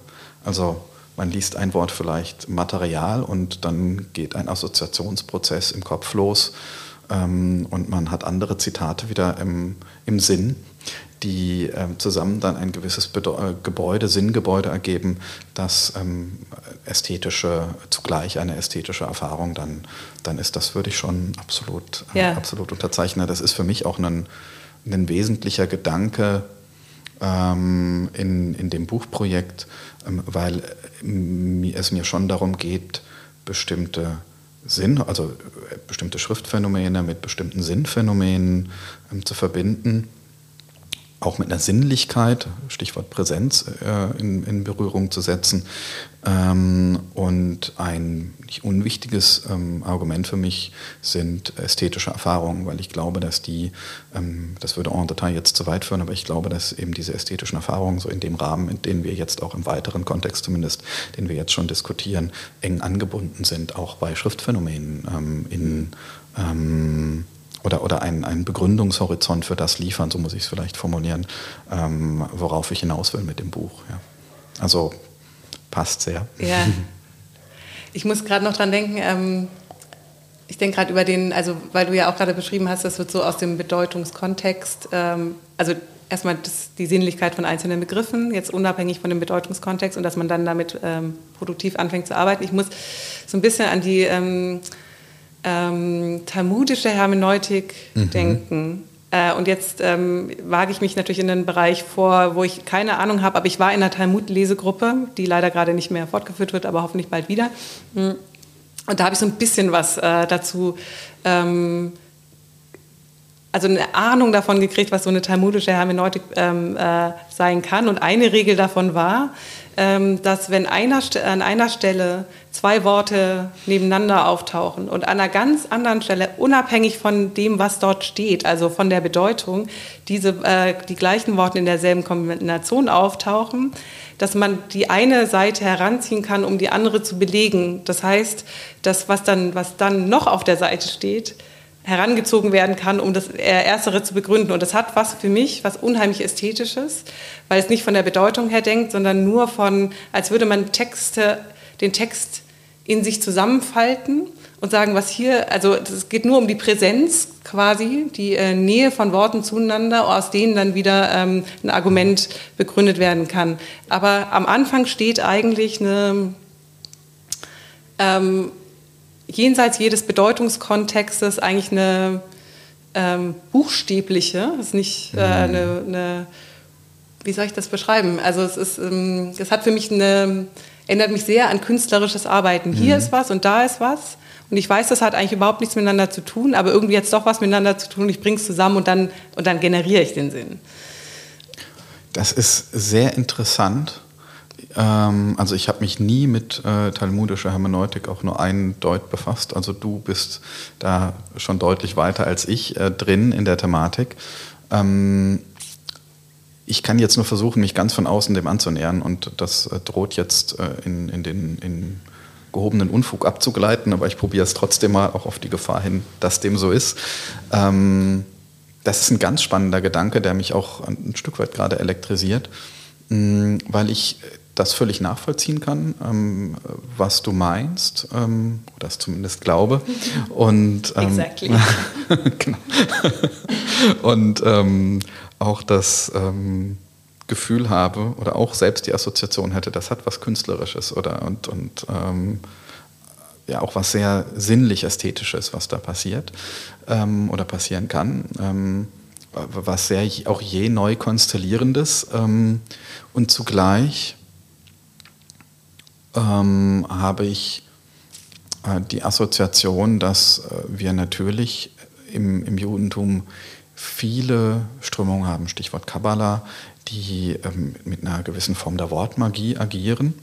Also man liest ein Wort vielleicht Material und dann geht ein Assoziationsprozess im Kopf los ähm, und man hat andere Zitate wieder im, im Sinn die ähm, zusammen dann ein gewisses Bedeu äh, Gebäude, Sinngebäude ergeben, das ähm, ästhetische, zugleich eine ästhetische Erfahrung dann, dann ist. Das würde ich schon absolut, äh, ja. absolut unterzeichnen. Das ist für mich auch ein, ein wesentlicher Gedanke ähm, in, in dem Buchprojekt, ähm, weil äh, es mir schon darum geht, bestimmte Sinn, also äh, bestimmte Schriftphänomene mit bestimmten Sinnphänomenen ähm, zu verbinden auch mit einer Sinnlichkeit, Stichwort Präsenz, äh, in, in, Berührung zu setzen. Ähm, und ein nicht unwichtiges ähm, Argument für mich sind ästhetische Erfahrungen, weil ich glaube, dass die, ähm, das würde en Detail jetzt zu weit führen, aber ich glaube, dass eben diese ästhetischen Erfahrungen so in dem Rahmen, in dem wir jetzt auch im weiteren Kontext zumindest, den wir jetzt schon diskutieren, eng angebunden sind, auch bei Schriftphänomenen ähm, in ähm, oder, oder einen, einen Begründungshorizont für das liefern, so muss ich es vielleicht formulieren, ähm, worauf ich hinaus will mit dem Buch. Ja. Also passt sehr. Ja. Ich muss gerade noch dran denken, ähm, Ich denke gerade über den, also weil du ja auch gerade beschrieben hast, das wird so aus dem Bedeutungskontext, ähm, also erstmal das, die Sinnlichkeit von einzelnen Begriffen, jetzt unabhängig von dem Bedeutungskontext und dass man dann damit ähm, produktiv anfängt zu arbeiten. Ich muss so ein bisschen an die ähm, talmudische Hermeneutik mhm. denken. Äh, und jetzt ähm, wage ich mich natürlich in einen Bereich vor, wo ich keine Ahnung habe, aber ich war in einer Talmud-Lesegruppe, die leider gerade nicht mehr fortgeführt wird, aber hoffentlich bald wieder. Mhm. Und da habe ich so ein bisschen was äh, dazu, ähm, also eine Ahnung davon gekriegt, was so eine talmudische Hermeneutik ähm, äh, sein kann. Und eine Regel davon war, dass wenn einer, an einer Stelle zwei Worte nebeneinander auftauchen und an einer ganz anderen Stelle, unabhängig von dem, was dort steht, also von der Bedeutung, diese, äh, die gleichen Worte in derselben Kombination auftauchen, dass man die eine Seite heranziehen kann, um die andere zu belegen. Das heißt, das, was dann, was dann noch auf der Seite steht, herangezogen werden kann, um das Erstere zu begründen. Und das hat was für mich, was unheimlich Ästhetisches, weil es nicht von der Bedeutung her denkt, sondern nur von, als würde man Texte, den Text in sich zusammenfalten und sagen, was hier, also es geht nur um die Präsenz quasi, die äh, Nähe von Worten zueinander, aus denen dann wieder ähm, ein Argument begründet werden kann. Aber am Anfang steht eigentlich eine, ähm, jenseits jedes Bedeutungskontextes eigentlich eine ähm, buchstäbliche, ist nicht äh, mhm. eine, eine, wie soll ich das beschreiben? Also es ist, ähm, es hat für mich eine, erinnert mich sehr an künstlerisches Arbeiten. Hier mhm. ist was und da ist was. Und ich weiß, das hat eigentlich überhaupt nichts miteinander zu tun, aber irgendwie jetzt doch was miteinander zu tun. Ich bringe es zusammen und dann, und dann generiere ich den Sinn. Das ist sehr interessant. Ähm, also ich habe mich nie mit äh, talmudischer Hermeneutik auch nur einen Deut befasst. Also du bist da schon deutlich weiter als ich äh, drin in der Thematik. Ähm, ich kann jetzt nur versuchen, mich ganz von außen dem anzunähern und das äh, droht jetzt äh, in, in den in gehobenen Unfug abzugleiten, aber ich probiere es trotzdem mal auch auf die Gefahr hin, dass dem so ist. Ähm, das ist ein ganz spannender Gedanke, der mich auch ein Stück weit gerade elektrisiert, mh, weil ich das völlig nachvollziehen kann, ähm, was du meinst, ähm, oder das zumindest glaube. Und, ähm, exactly. genau. und ähm, auch das ähm, Gefühl habe oder auch selbst die Assoziation hätte, das hat was Künstlerisches oder und, und ähm, ja auch was sehr sinnlich Ästhetisches, was da passiert ähm, oder passieren kann. Was sehr auch je neu konstellierendes ähm, und zugleich ähm, habe ich äh, die Assoziation, dass äh, wir natürlich im, im Judentum viele Strömungen haben, Stichwort Kabbalah, die ähm, mit einer gewissen Form der Wortmagie agieren,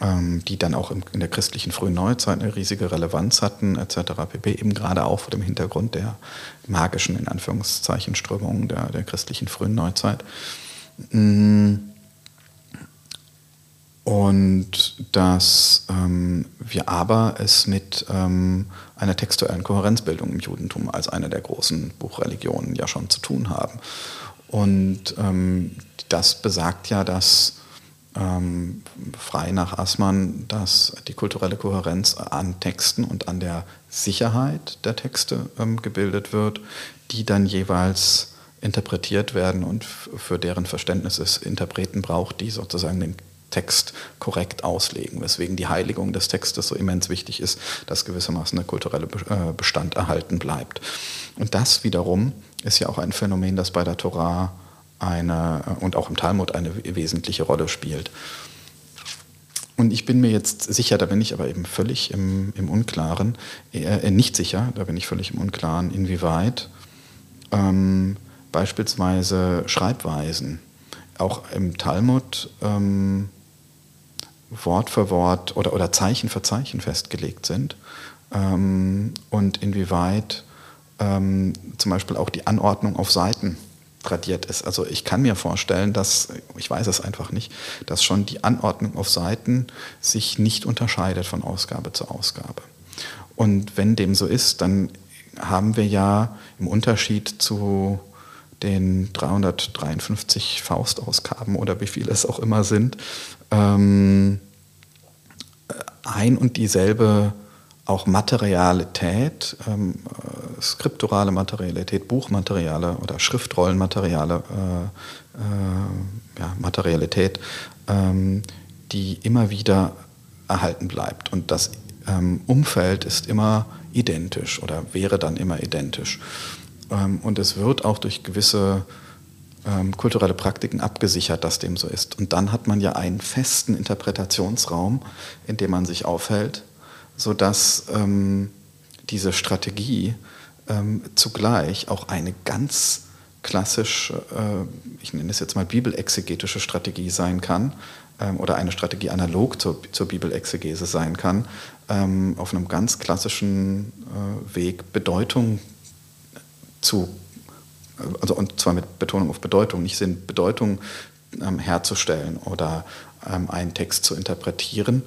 ähm, die dann auch im, in der christlichen frühen Neuzeit eine riesige Relevanz hatten, etc. pp. Eben gerade auch vor dem Hintergrund der magischen, in Anführungszeichen, Strömungen der, der christlichen frühen Neuzeit. Mm. Und dass ähm, wir aber es mit ähm, einer textuellen Kohärenzbildung im Judentum als einer der großen Buchreligionen ja schon zu tun haben. Und ähm, das besagt ja, dass ähm, frei nach Assmann, dass die kulturelle Kohärenz an Texten und an der Sicherheit der Texte ähm, gebildet wird, die dann jeweils interpretiert werden und für deren Verständnis es Interpreten braucht, die sozusagen den Text korrekt auslegen, weswegen die Heiligung des Textes so immens wichtig ist, dass gewissermaßen der kulturelle äh, Bestand erhalten bleibt. Und das wiederum ist ja auch ein Phänomen, das bei der Torah eine äh, und auch im Talmud eine wesentliche Rolle spielt. Und ich bin mir jetzt sicher, da bin ich aber eben völlig im, im Unklaren, äh, nicht sicher, da bin ich völlig im Unklaren, inwieweit ähm, beispielsweise Schreibweisen auch im Talmud ähm, Wort für Wort oder, oder Zeichen für Zeichen festgelegt sind ähm, und inwieweit ähm, zum Beispiel auch die Anordnung auf Seiten tradiert ist. Also ich kann mir vorstellen, dass, ich weiß es einfach nicht, dass schon die Anordnung auf Seiten sich nicht unterscheidet von Ausgabe zu Ausgabe. Und wenn dem so ist, dann haben wir ja im Unterschied zu den 353 Faustausgaben oder wie viele es auch immer sind, ähm, ein und dieselbe auch Materialität, ähm, äh, skripturale Materialität, Buchmateriale oder Schriftrollenmateriale, äh, äh, ja, Materialität, ähm, die immer wieder erhalten bleibt. Und das ähm, Umfeld ist immer identisch oder wäre dann immer identisch. Ähm, und es wird auch durch gewisse ähm, kulturelle Praktiken abgesichert, dass dem so ist. Und dann hat man ja einen festen Interpretationsraum, in dem man sich aufhält, sodass ähm, diese Strategie ähm, zugleich auch eine ganz klassisch, äh, ich nenne es jetzt mal bibelexegetische Strategie sein kann ähm, oder eine Strategie analog zur, zur Bibelexegese sein kann, ähm, auf einem ganz klassischen äh, Weg Bedeutung zu, also und zwar mit Betonung auf Bedeutung, nicht Sinn, Bedeutung ähm, herzustellen oder ähm, einen Text zu interpretieren,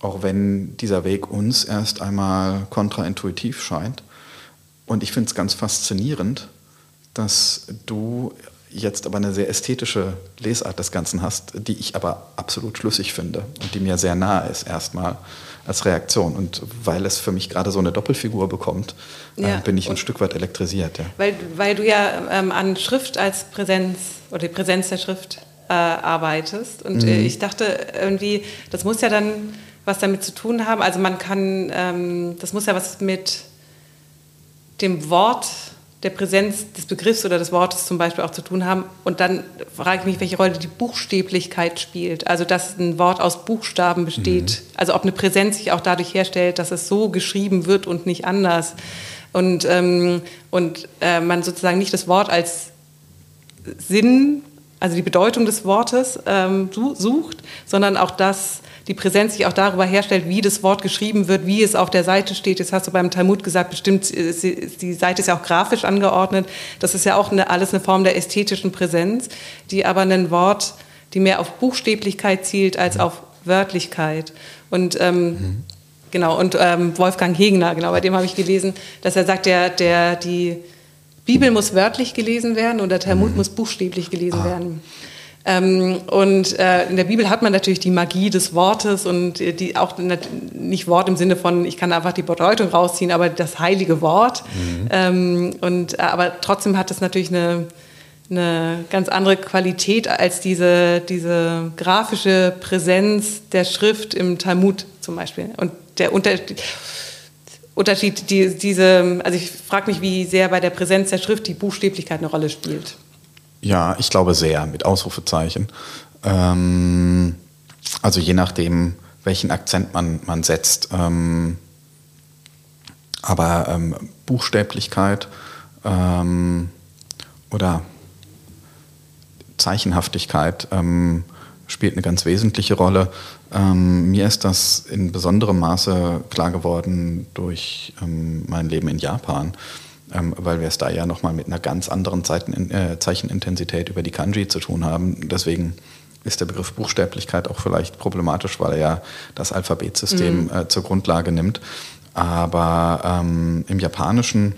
auch wenn dieser Weg uns erst einmal kontraintuitiv scheint. Und ich finde es ganz faszinierend, dass du jetzt aber eine sehr ästhetische Lesart des Ganzen hast, die ich aber absolut schlüssig finde und die mir sehr nahe ist erstmal als Reaktion. Und weil es für mich gerade so eine Doppelfigur bekommt, äh, ja. äh, bin ich ein Stück weit elektrisiert. Ja. Weil, weil du ja ähm, an Schrift als Präsenz oder die Präsenz der Schrift äh, arbeitest. Und äh, mhm. ich dachte irgendwie, das muss ja dann was damit zu tun haben. Also man kann, ähm, das muss ja was mit dem Wort der Präsenz des Begriffs oder des Wortes zum Beispiel auch zu tun haben. Und dann frage ich mich, welche Rolle die Buchstäblichkeit spielt. Also, dass ein Wort aus Buchstaben besteht. Mhm. Also, ob eine Präsenz sich auch dadurch herstellt, dass es so geschrieben wird und nicht anders. Und, ähm, und äh, man sozusagen nicht das Wort als Sinn, also die Bedeutung des Wortes ähm, sucht, sondern auch das, die Präsenz sich auch darüber herstellt, wie das Wort geschrieben wird, wie es auf der Seite steht. Jetzt hast du beim Talmud gesagt, bestimmt, äh, die Seite ist ja auch grafisch angeordnet. Das ist ja auch eine, alles eine Form der ästhetischen Präsenz, die aber ein Wort, die mehr auf Buchstäblichkeit zielt als auf Wörtlichkeit. Und ähm, mhm. genau, und ähm, Wolfgang Hegner, genau, bei dem habe ich gelesen, dass er sagt, der, der, die Bibel muss wörtlich gelesen werden und der Talmud mhm. muss buchstäblich gelesen ah. werden. Ähm, und äh, in der Bibel hat man natürlich die Magie des Wortes und äh, die auch nicht Wort im Sinne von, ich kann einfach die Bedeutung rausziehen, aber das heilige Wort. Mhm. Ähm, und, äh, aber trotzdem hat es natürlich eine, eine ganz andere Qualität als diese, diese grafische Präsenz der Schrift im Talmud zum Beispiel. Und der Unterschied, Unterschied die, diese, also ich frage mich, wie sehr bei der Präsenz der Schrift die Buchstäblichkeit eine Rolle spielt. Ja, ich glaube sehr, mit Ausrufezeichen. Ähm, also je nachdem, welchen Akzent man, man setzt. Ähm, aber ähm, Buchstäblichkeit ähm, oder Zeichenhaftigkeit ähm, spielt eine ganz wesentliche Rolle. Ähm, mir ist das in besonderem Maße klar geworden durch mein Leben in Japan ähm, weil wir es da ja nochmal mit einer ganz anderen Zeiten, äh, Zeichenintensität über die Kanji zu tun haben. Deswegen ist der Begriff Buchstäblichkeit auch vielleicht problematisch, weil er ja das Alphabetsystem mhm. äh, zur Grundlage nimmt. Aber ähm, im Japanischen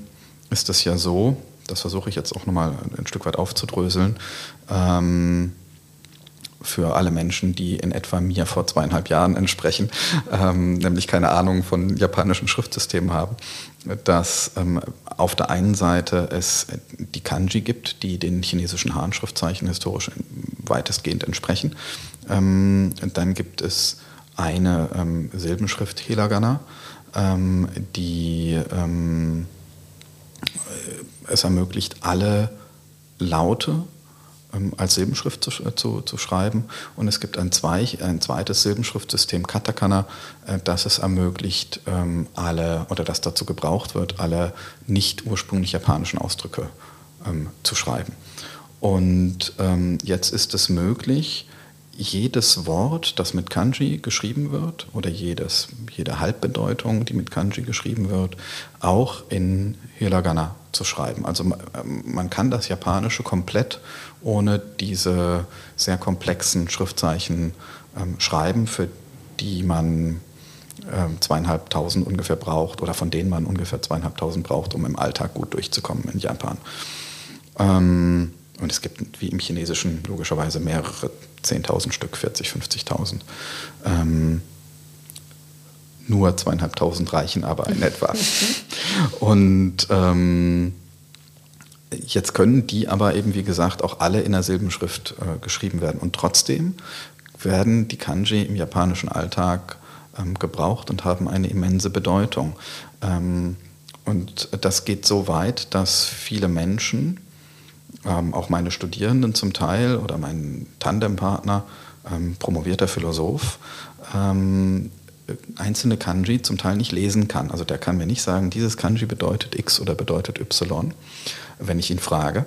ist es ja so, das versuche ich jetzt auch nochmal ein Stück weit aufzudröseln, ähm, für alle Menschen, die in etwa mir vor zweieinhalb Jahren entsprechen, ähm, nämlich keine Ahnung von japanischen Schriftsystemen haben, dass ähm, auf der einen Seite es die Kanji gibt, die den chinesischen Han-Schriftzeichen historisch weitestgehend entsprechen. Ähm, dann gibt es eine ähm, Silbenschrift Hiragana, ähm, die ähm, es ermöglicht, alle Laute als Silbenschrift zu, äh, zu, zu, schreiben. Und es gibt ein, zwei, ein zweites Silbenschriftsystem, Katakana, äh, das es ermöglicht, ähm, alle oder das dazu gebraucht wird, alle nicht ursprünglich japanischen Ausdrücke ähm, zu schreiben. Und jetzt ist es möglich, jedes Wort, das mit Kanji geschrieben wird, oder jedes, jede Halbbedeutung, die mit Kanji geschrieben wird, auch in Hiragana zu schreiben. Also man kann das Japanische komplett ohne diese sehr komplexen Schriftzeichen ähm, schreiben, für die man ähm, zweieinhalbtausend ungefähr braucht oder von denen man ungefähr zweieinhalbtausend braucht, um im Alltag gut durchzukommen in Japan. Ähm, und es gibt wie im Chinesischen logischerweise mehrere 10.000 Stück, 40, 50.000. Ähm, nur zweieinhalbtausend reichen aber in etwa. Und ähm, jetzt können die aber eben, wie gesagt, auch alle in der Silbenschrift äh, geschrieben werden. Und trotzdem werden die Kanji im japanischen Alltag ähm, gebraucht und haben eine immense Bedeutung. Ähm, und das geht so weit, dass viele Menschen, ähm, auch meine Studierenden zum Teil oder mein Tandempartner, ähm, promovierter Philosoph, ähm, einzelne Kanji zum Teil nicht lesen kann. Also der kann mir nicht sagen, dieses Kanji bedeutet X oder bedeutet Y, wenn ich ihn frage.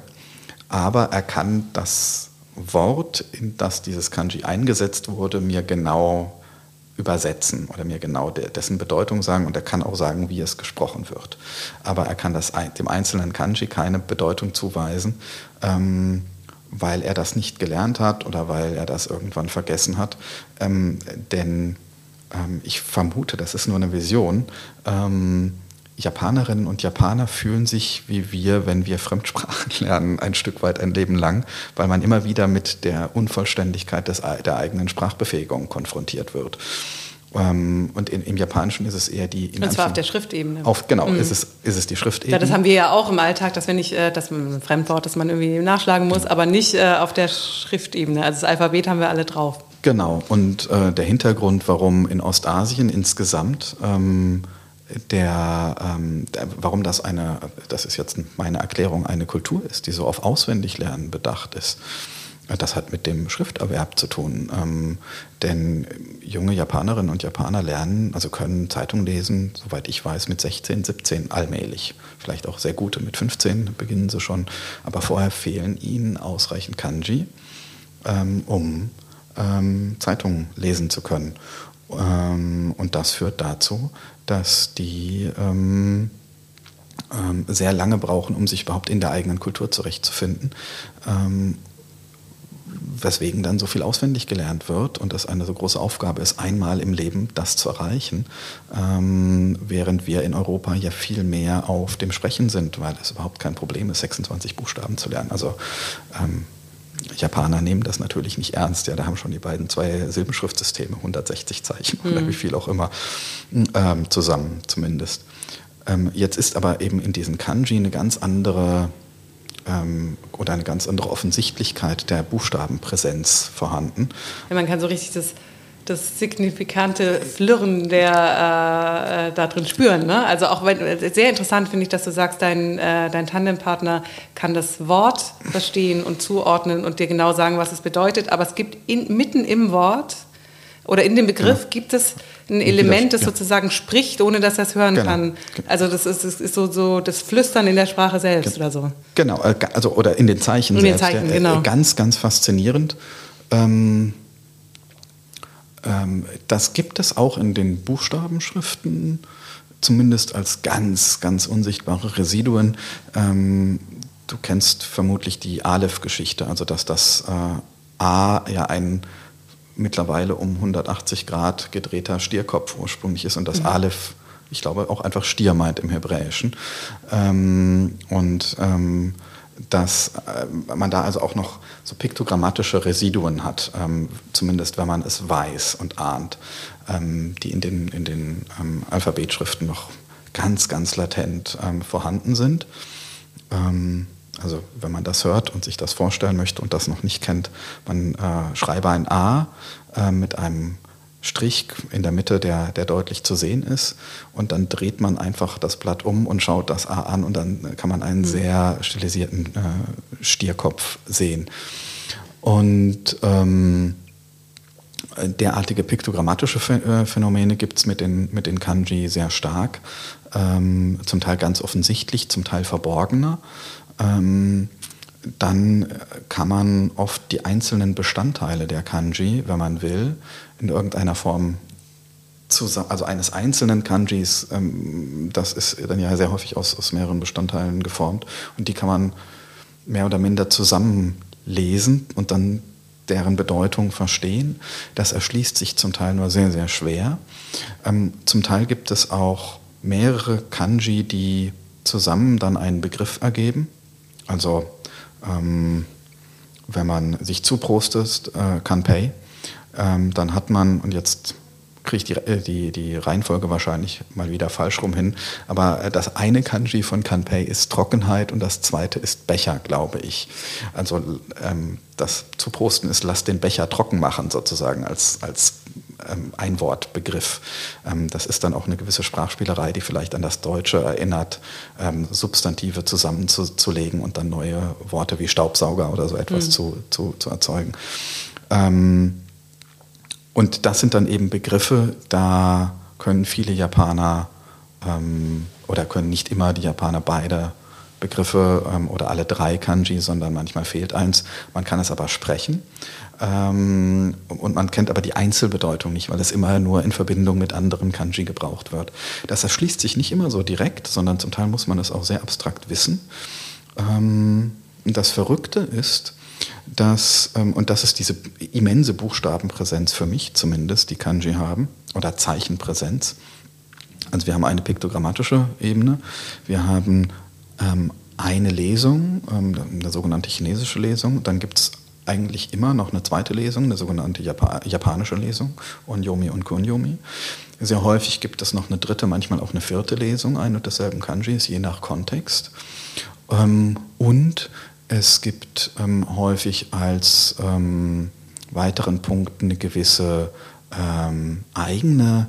Aber er kann das Wort, in das dieses Kanji eingesetzt wurde, mir genau übersetzen oder mir genau dessen Bedeutung sagen und er kann auch sagen, wie es gesprochen wird. Aber er kann das, dem einzelnen Kanji keine Bedeutung zuweisen, ähm, weil er das nicht gelernt hat oder weil er das irgendwann vergessen hat. Ähm, denn ähm, ich vermute, das ist nur eine Vision, ähm, Japanerinnen und Japaner fühlen sich wie wir, wenn wir Fremdsprachen lernen, ein Stück weit ein Leben lang, weil man immer wieder mit der Unvollständigkeit des, der eigenen Sprachbefähigung konfrontiert wird. Ähm, und in, im Japanischen ist es eher die. und zwar auf der Schriftebene. Auf, genau, mhm. ist, es, ist es die Schriftebene. Ja, das haben wir ja auch im Alltag, dass wir nicht, äh, das ein Fremdwort, das man irgendwie nachschlagen muss, aber nicht äh, auf der Schriftebene. Also das Alphabet haben wir alle drauf. Genau, und äh, der Hintergrund, warum in Ostasien insgesamt ähm, der, ähm, der, warum das eine, das ist jetzt meine Erklärung, eine Kultur ist, die so auf Auswendiglernen bedacht ist. Das hat mit dem Schrifterwerb zu tun. Ähm, denn junge Japanerinnen und Japaner lernen, also können Zeitung lesen, soweit ich weiß, mit 16, 17 allmählich. Vielleicht auch sehr gute, mit 15 beginnen sie schon. Aber vorher fehlen ihnen ausreichend Kanji, ähm, um ähm, Zeitungen lesen zu können. Ähm, und das führt dazu, dass die ähm, ähm, sehr lange brauchen, um sich überhaupt in der eigenen Kultur zurechtzufinden. Ähm, weswegen dann so viel auswendig gelernt wird und das eine so große Aufgabe ist, einmal im Leben das zu erreichen, ähm, während wir in Europa ja viel mehr auf dem Sprechen sind, weil es überhaupt kein Problem ist, 26 Buchstaben zu lernen. Also ähm, Japaner nehmen das natürlich nicht ernst. Ja, da haben schon die beiden zwei Silbenschriftsysteme, 160 Zeichen mhm. oder wie viel auch immer, ähm, zusammen zumindest. Ähm, jetzt ist aber eben in diesen Kanji eine ganz andere ähm, oder eine ganz andere Offensichtlichkeit der Buchstabenpräsenz vorhanden. Ja, man kann so richtig das das signifikante Flirren der äh, äh, da drin spüren. Ne? Also auch wenn, sehr interessant finde ich, dass du sagst, dein, äh, dein Tandempartner kann das Wort verstehen und zuordnen und dir genau sagen, was es bedeutet. Aber es gibt in, mitten im Wort oder in dem Begriff ja. gibt es ein Element, das ja. sozusagen spricht, ohne dass er es hören genau. kann. Also das ist, das ist so, so, das Flüstern in der Sprache selbst genau. oder so. Genau, äh, also oder in den Zeichen in selbst. Den Zeichen, genau. Ganz, ganz faszinierend. Ähm, das gibt es auch in den Buchstabenschriften, zumindest als ganz, ganz unsichtbare Residuen. Ähm, du kennst vermutlich die Aleph-Geschichte, also dass das äh, A ja ein mittlerweile um 180 Grad gedrehter Stierkopf ursprünglich ist und das mhm. Aleph, ich glaube, auch einfach Stier meint im Hebräischen. Ähm, und dass äh, man da also auch noch so piktogrammatische Residuen hat, ähm, zumindest wenn man es weiß und ahnt, ähm, die in den, in den ähm, Alphabetschriften noch ganz, ganz latent ähm, vorhanden sind. Ähm, also wenn man das hört und sich das vorstellen möchte und das noch nicht kennt, man äh, schreibe ein A äh, mit einem Strich in der Mitte, der, der deutlich zu sehen ist. Und dann dreht man einfach das Blatt um und schaut das A an und dann kann man einen mhm. sehr stilisierten äh, Stierkopf sehen. Und ähm, derartige piktogrammatische äh, Phänomene gibt es mit den, mit den Kanji sehr stark, ähm, zum Teil ganz offensichtlich, zum Teil verborgener. Ähm, dann kann man oft die einzelnen Bestandteile der Kanji, wenn man will, in irgendeiner Form zusammen, also eines einzelnen Kanjis, ähm, das ist dann ja sehr häufig aus, aus mehreren Bestandteilen geformt und die kann man mehr oder minder zusammenlesen und dann deren Bedeutung verstehen. Das erschließt sich zum Teil nur sehr, sehr schwer. Ähm, zum Teil gibt es auch mehrere Kanji, die zusammen dann einen Begriff ergeben. Also ähm, wenn man sich zuprostet, äh, Kanpei, ähm, dann hat man, und jetzt kriege ich die, äh, die, die Reihenfolge wahrscheinlich mal wieder falsch rum hin. Aber äh, das eine Kanji von Kanpei ist Trockenheit und das zweite ist Becher, glaube ich. Also ähm, das zu posten ist, lass den Becher trocken machen, sozusagen als, als ähm, Einwortbegriff. Ähm, das ist dann auch eine gewisse Sprachspielerei, die vielleicht an das Deutsche erinnert, ähm, Substantive zusammenzulegen und dann neue Worte wie Staubsauger oder so etwas mhm. zu, zu, zu erzeugen. Ähm, und das sind dann eben Begriffe, da können viele Japaner ähm, oder können nicht immer die Japaner beide Begriffe ähm, oder alle drei Kanji, sondern manchmal fehlt eins. Man kann es aber sprechen. Ähm, und man kennt aber die Einzelbedeutung nicht, weil es immer nur in Verbindung mit anderen Kanji gebraucht wird. Das erschließt sich nicht immer so direkt, sondern zum Teil muss man es auch sehr abstrakt wissen. Ähm, das Verrückte ist, dass, ähm, und das ist diese immense Buchstabenpräsenz für mich zumindest, die Kanji haben, oder Zeichenpräsenz. Also wir haben eine piktogrammatische Ebene, wir haben ähm, eine Lesung, ähm, eine sogenannte chinesische Lesung, dann gibt es eigentlich immer noch eine zweite Lesung, eine sogenannte Japa japanische Lesung, Onyomi und Kunyomi. Sehr häufig gibt es noch eine dritte, manchmal auch eine vierte Lesung ein und desselben Kanjis, je nach Kontext. Ähm, und es gibt ähm, häufig als ähm, weiteren Punkt eine gewisse ähm, eigene,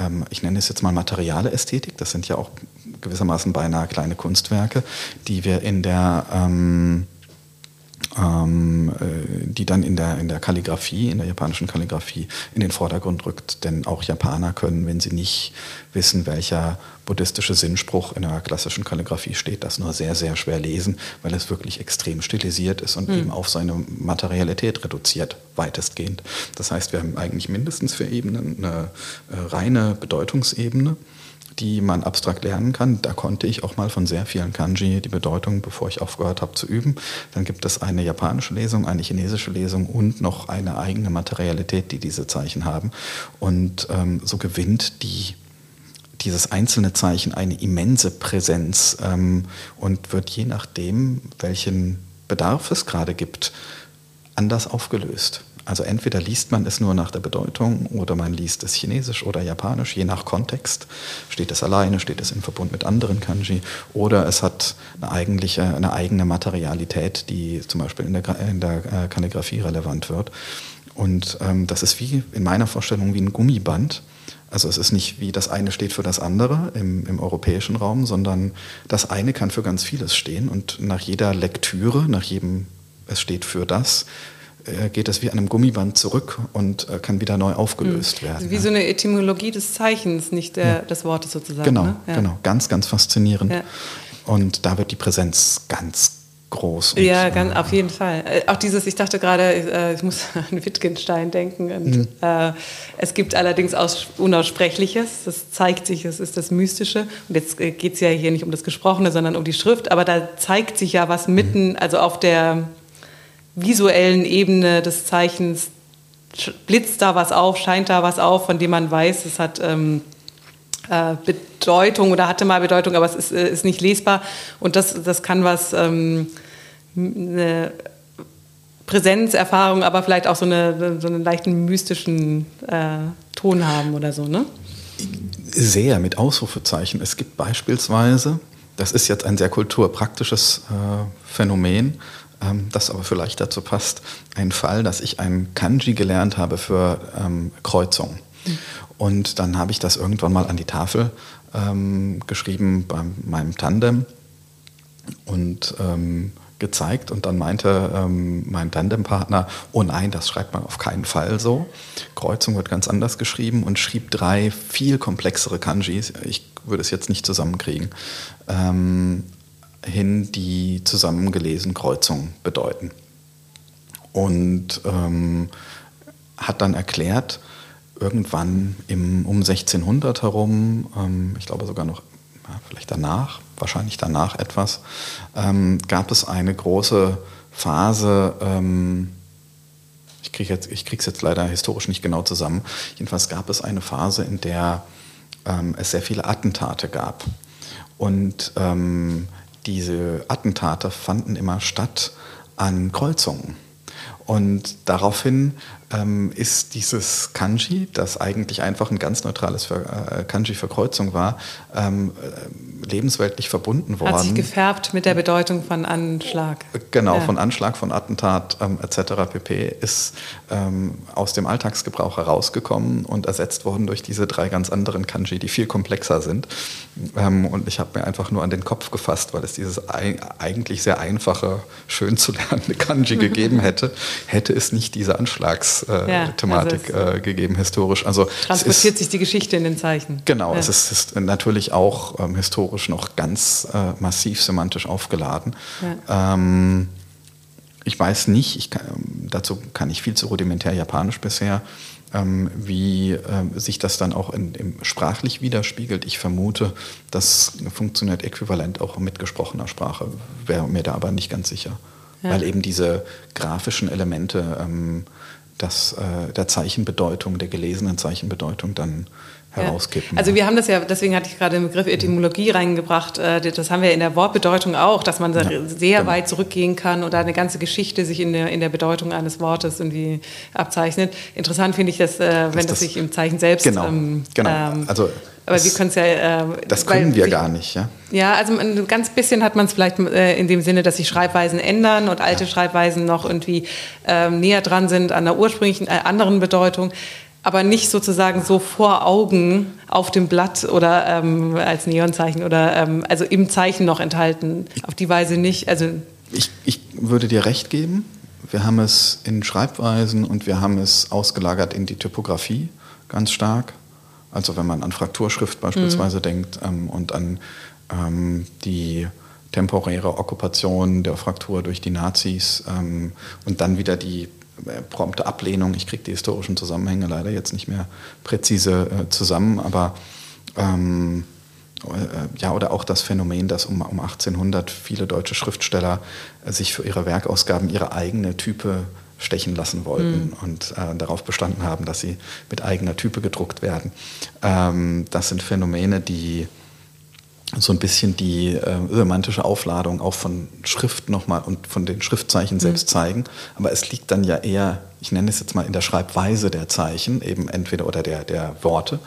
ähm, ich nenne es jetzt mal materiale Ästhetik. Das sind ja auch gewissermaßen beinahe kleine Kunstwerke, die wir in der ähm, äh, die dann in der, in der Kalligrafie, in der japanischen Kalligrafie in den Vordergrund rückt. Denn auch Japaner können, wenn sie nicht wissen, welcher buddhistische Sinnspruch in der klassischen Kalligrafie steht, das nur sehr, sehr schwer lesen, weil es wirklich extrem stilisiert ist und mhm. eben auf seine Materialität reduziert, weitestgehend. Das heißt, wir haben eigentlich mindestens vier Ebenen, eine äh, reine Bedeutungsebene, die man abstrakt lernen kann. Da konnte ich auch mal von sehr vielen Kanji die Bedeutung, bevor ich aufgehört habe zu üben. Dann gibt es eine japanische Lesung, eine chinesische Lesung und noch eine eigene Materialität, die diese Zeichen haben. Und ähm, so gewinnt die dieses einzelne Zeichen eine immense Präsenz ähm, und wird je nachdem, welchen Bedarf es gerade gibt, anders aufgelöst. Also entweder liest man es nur nach der Bedeutung oder man liest es chinesisch oder japanisch, je nach Kontext. Steht es alleine, steht es in Verbund mit anderen Kanji oder es hat eine, eigentliche, eine eigene Materialität, die zum Beispiel in der, in der äh, Kalligrafie relevant wird. Und ähm, das ist wie in meiner Vorstellung wie ein Gummiband. Also es ist nicht wie das eine steht für das andere im, im europäischen Raum, sondern das eine kann für ganz vieles stehen und nach jeder Lektüre, nach jedem es steht für das, geht es wie an einem Gummiband zurück und äh, kann wieder neu aufgelöst mhm. werden. Wie so eine Etymologie des Zeichens, nicht der, ja. des Wortes sozusagen. Genau, ne? ja. genau. Ganz, ganz faszinierend. Ja. Und da wird die Präsenz ganz groß. Und, ja, ganz, äh, auf jeden Fall. Auch dieses, ich dachte gerade, ich muss an Wittgenstein denken. Und, mhm. äh, es gibt allerdings aus, Unaussprechliches, das zeigt sich, das ist das Mystische. Und jetzt geht es ja hier nicht um das Gesprochene, sondern um die Schrift, aber da zeigt sich ja was mitten, mhm. also auf der visuellen Ebene des Zeichens blitzt da was auf, scheint da was auf, von dem man weiß, es hat ähm, äh, Bedeutung oder hatte mal Bedeutung, aber es ist, äh, ist nicht lesbar. Und das, das kann was, ähm, eine Präsenzerfahrung, aber vielleicht auch so, eine, so einen leichten mystischen äh, Ton haben oder so, ne? Sehr, mit Ausrufezeichen. Es gibt beispielsweise, das ist jetzt ein sehr kulturpraktisches äh, Phänomen, ähm, das aber vielleicht dazu passt, ein Fall, dass ich ein Kanji gelernt habe für ähm, Kreuzung. Mhm. Und dann habe ich das irgendwann mal an die Tafel ähm, geschrieben bei meinem Tandem und ähm, gezeigt und dann meinte ähm, mein Tandempartner, oh nein, das schreibt man auf keinen Fall so. Kreuzung wird ganz anders geschrieben und schrieb drei viel komplexere Kanjis. Ich würde es jetzt nicht zusammenkriegen. Ähm, hin, die zusammengelesen Kreuzung bedeuten. Und ähm, hat dann erklärt, irgendwann im, um 1600 herum, ähm, ich glaube sogar noch ja, vielleicht danach, wahrscheinlich danach etwas, ähm, gab es eine große Phase, ähm, ich kriege es jetzt leider historisch nicht genau zusammen, jedenfalls gab es eine Phase, in der ähm, es sehr viele Attentate gab. Und ähm, diese Attentate fanden immer statt an Kreuzungen. Und daraufhin ähm, ist dieses Kanji, das eigentlich einfach ein ganz neutrales äh, Kanji für Kreuzung war, ähm, äh, lebensweltlich verbunden worden. Hat sich gefärbt mit der Bedeutung von Anschlag. Genau, ja. von Anschlag, von Attentat ähm, etc. pp. ist ähm, aus dem Alltagsgebrauch herausgekommen und ersetzt worden durch diese drei ganz anderen Kanji, die viel komplexer sind. Ähm, und ich habe mir einfach nur an den Kopf gefasst, weil es dieses eigentlich sehr einfache, schön zu lernende Kanji gegeben hätte, hätte es nicht diese Anschlagsthematik äh, ja, also äh, gegeben, historisch. Also transportiert ist, sich die Geschichte in den Zeichen. Genau, ja. es ist, ist, natürlich auch ähm, historisch noch ganz äh, massiv semantisch aufgeladen. Ja. Ähm, ich weiß nicht, ich kann, dazu kann ich viel zu rudimentär Japanisch bisher, ähm, wie äh, sich das dann auch in, in sprachlich widerspiegelt. Ich vermute, das funktioniert äquivalent auch mit gesprochener Sprache, wäre mir da aber nicht ganz sicher. Ja. Weil eben diese grafischen Elemente ähm, das, äh, der Zeichenbedeutung, der gelesenen Zeichenbedeutung dann herauskippen. Also wir haben das ja, deswegen hatte ich gerade den Begriff Etymologie reingebracht, äh, das haben wir in der Wortbedeutung auch, dass man ja, sehr genau. weit zurückgehen kann oder eine ganze Geschichte sich in der, in der Bedeutung eines Wortes irgendwie abzeichnet. Interessant finde ich, dass, äh, wenn das, das, sich im Zeichen selbst... Genau, ähm, genau. Ähm, also aber das, wir können es ja. Äh, das können wir gar nicht, ja. Ja, also ein ganz bisschen hat man es vielleicht äh, in dem Sinne, dass sich Schreibweisen ändern und alte ja. Schreibweisen noch irgendwie äh, näher dran sind an der ursprünglichen äh, anderen Bedeutung aber nicht sozusagen so vor Augen auf dem Blatt oder ähm, als Neonzeichen oder ähm, also im Zeichen noch enthalten. Auf die Weise nicht. Also ich, ich würde dir recht geben. Wir haben es in Schreibweisen und wir haben es ausgelagert in die Typografie ganz stark. Also wenn man an Frakturschrift beispielsweise mhm. denkt ähm, und an ähm, die temporäre Okkupation der Fraktur durch die Nazis ähm, und dann wieder die prompte Ablehnung. Ich kriege die historischen Zusammenhänge leider jetzt nicht mehr präzise äh, zusammen, aber ähm, äh, ja, oder auch das Phänomen, dass um, um 1800 viele deutsche Schriftsteller äh, sich für ihre Werkausgaben ihre eigene Type stechen lassen wollten mhm. und äh, darauf bestanden haben, dass sie mit eigener Type gedruckt werden. Ähm, das sind Phänomene, die so ein bisschen die äh, semantische Aufladung auch von Schrift nochmal und von den Schriftzeichen mhm. selbst zeigen. Aber es liegt dann ja eher, ich nenne es jetzt mal in der Schreibweise der Zeichen, eben entweder oder der, der Worte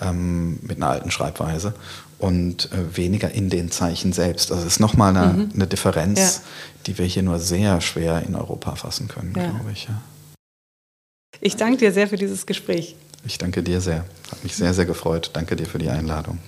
ähm, mit einer alten Schreibweise und äh, weniger in den Zeichen selbst. Also es ist nochmal eine, mhm. eine Differenz, ja. die wir hier nur sehr schwer in Europa fassen können, ja. glaube ich. Ja. Ich danke dir sehr für dieses Gespräch. Ich danke dir sehr. Hat mich sehr, sehr gefreut. Danke dir für die Einladung.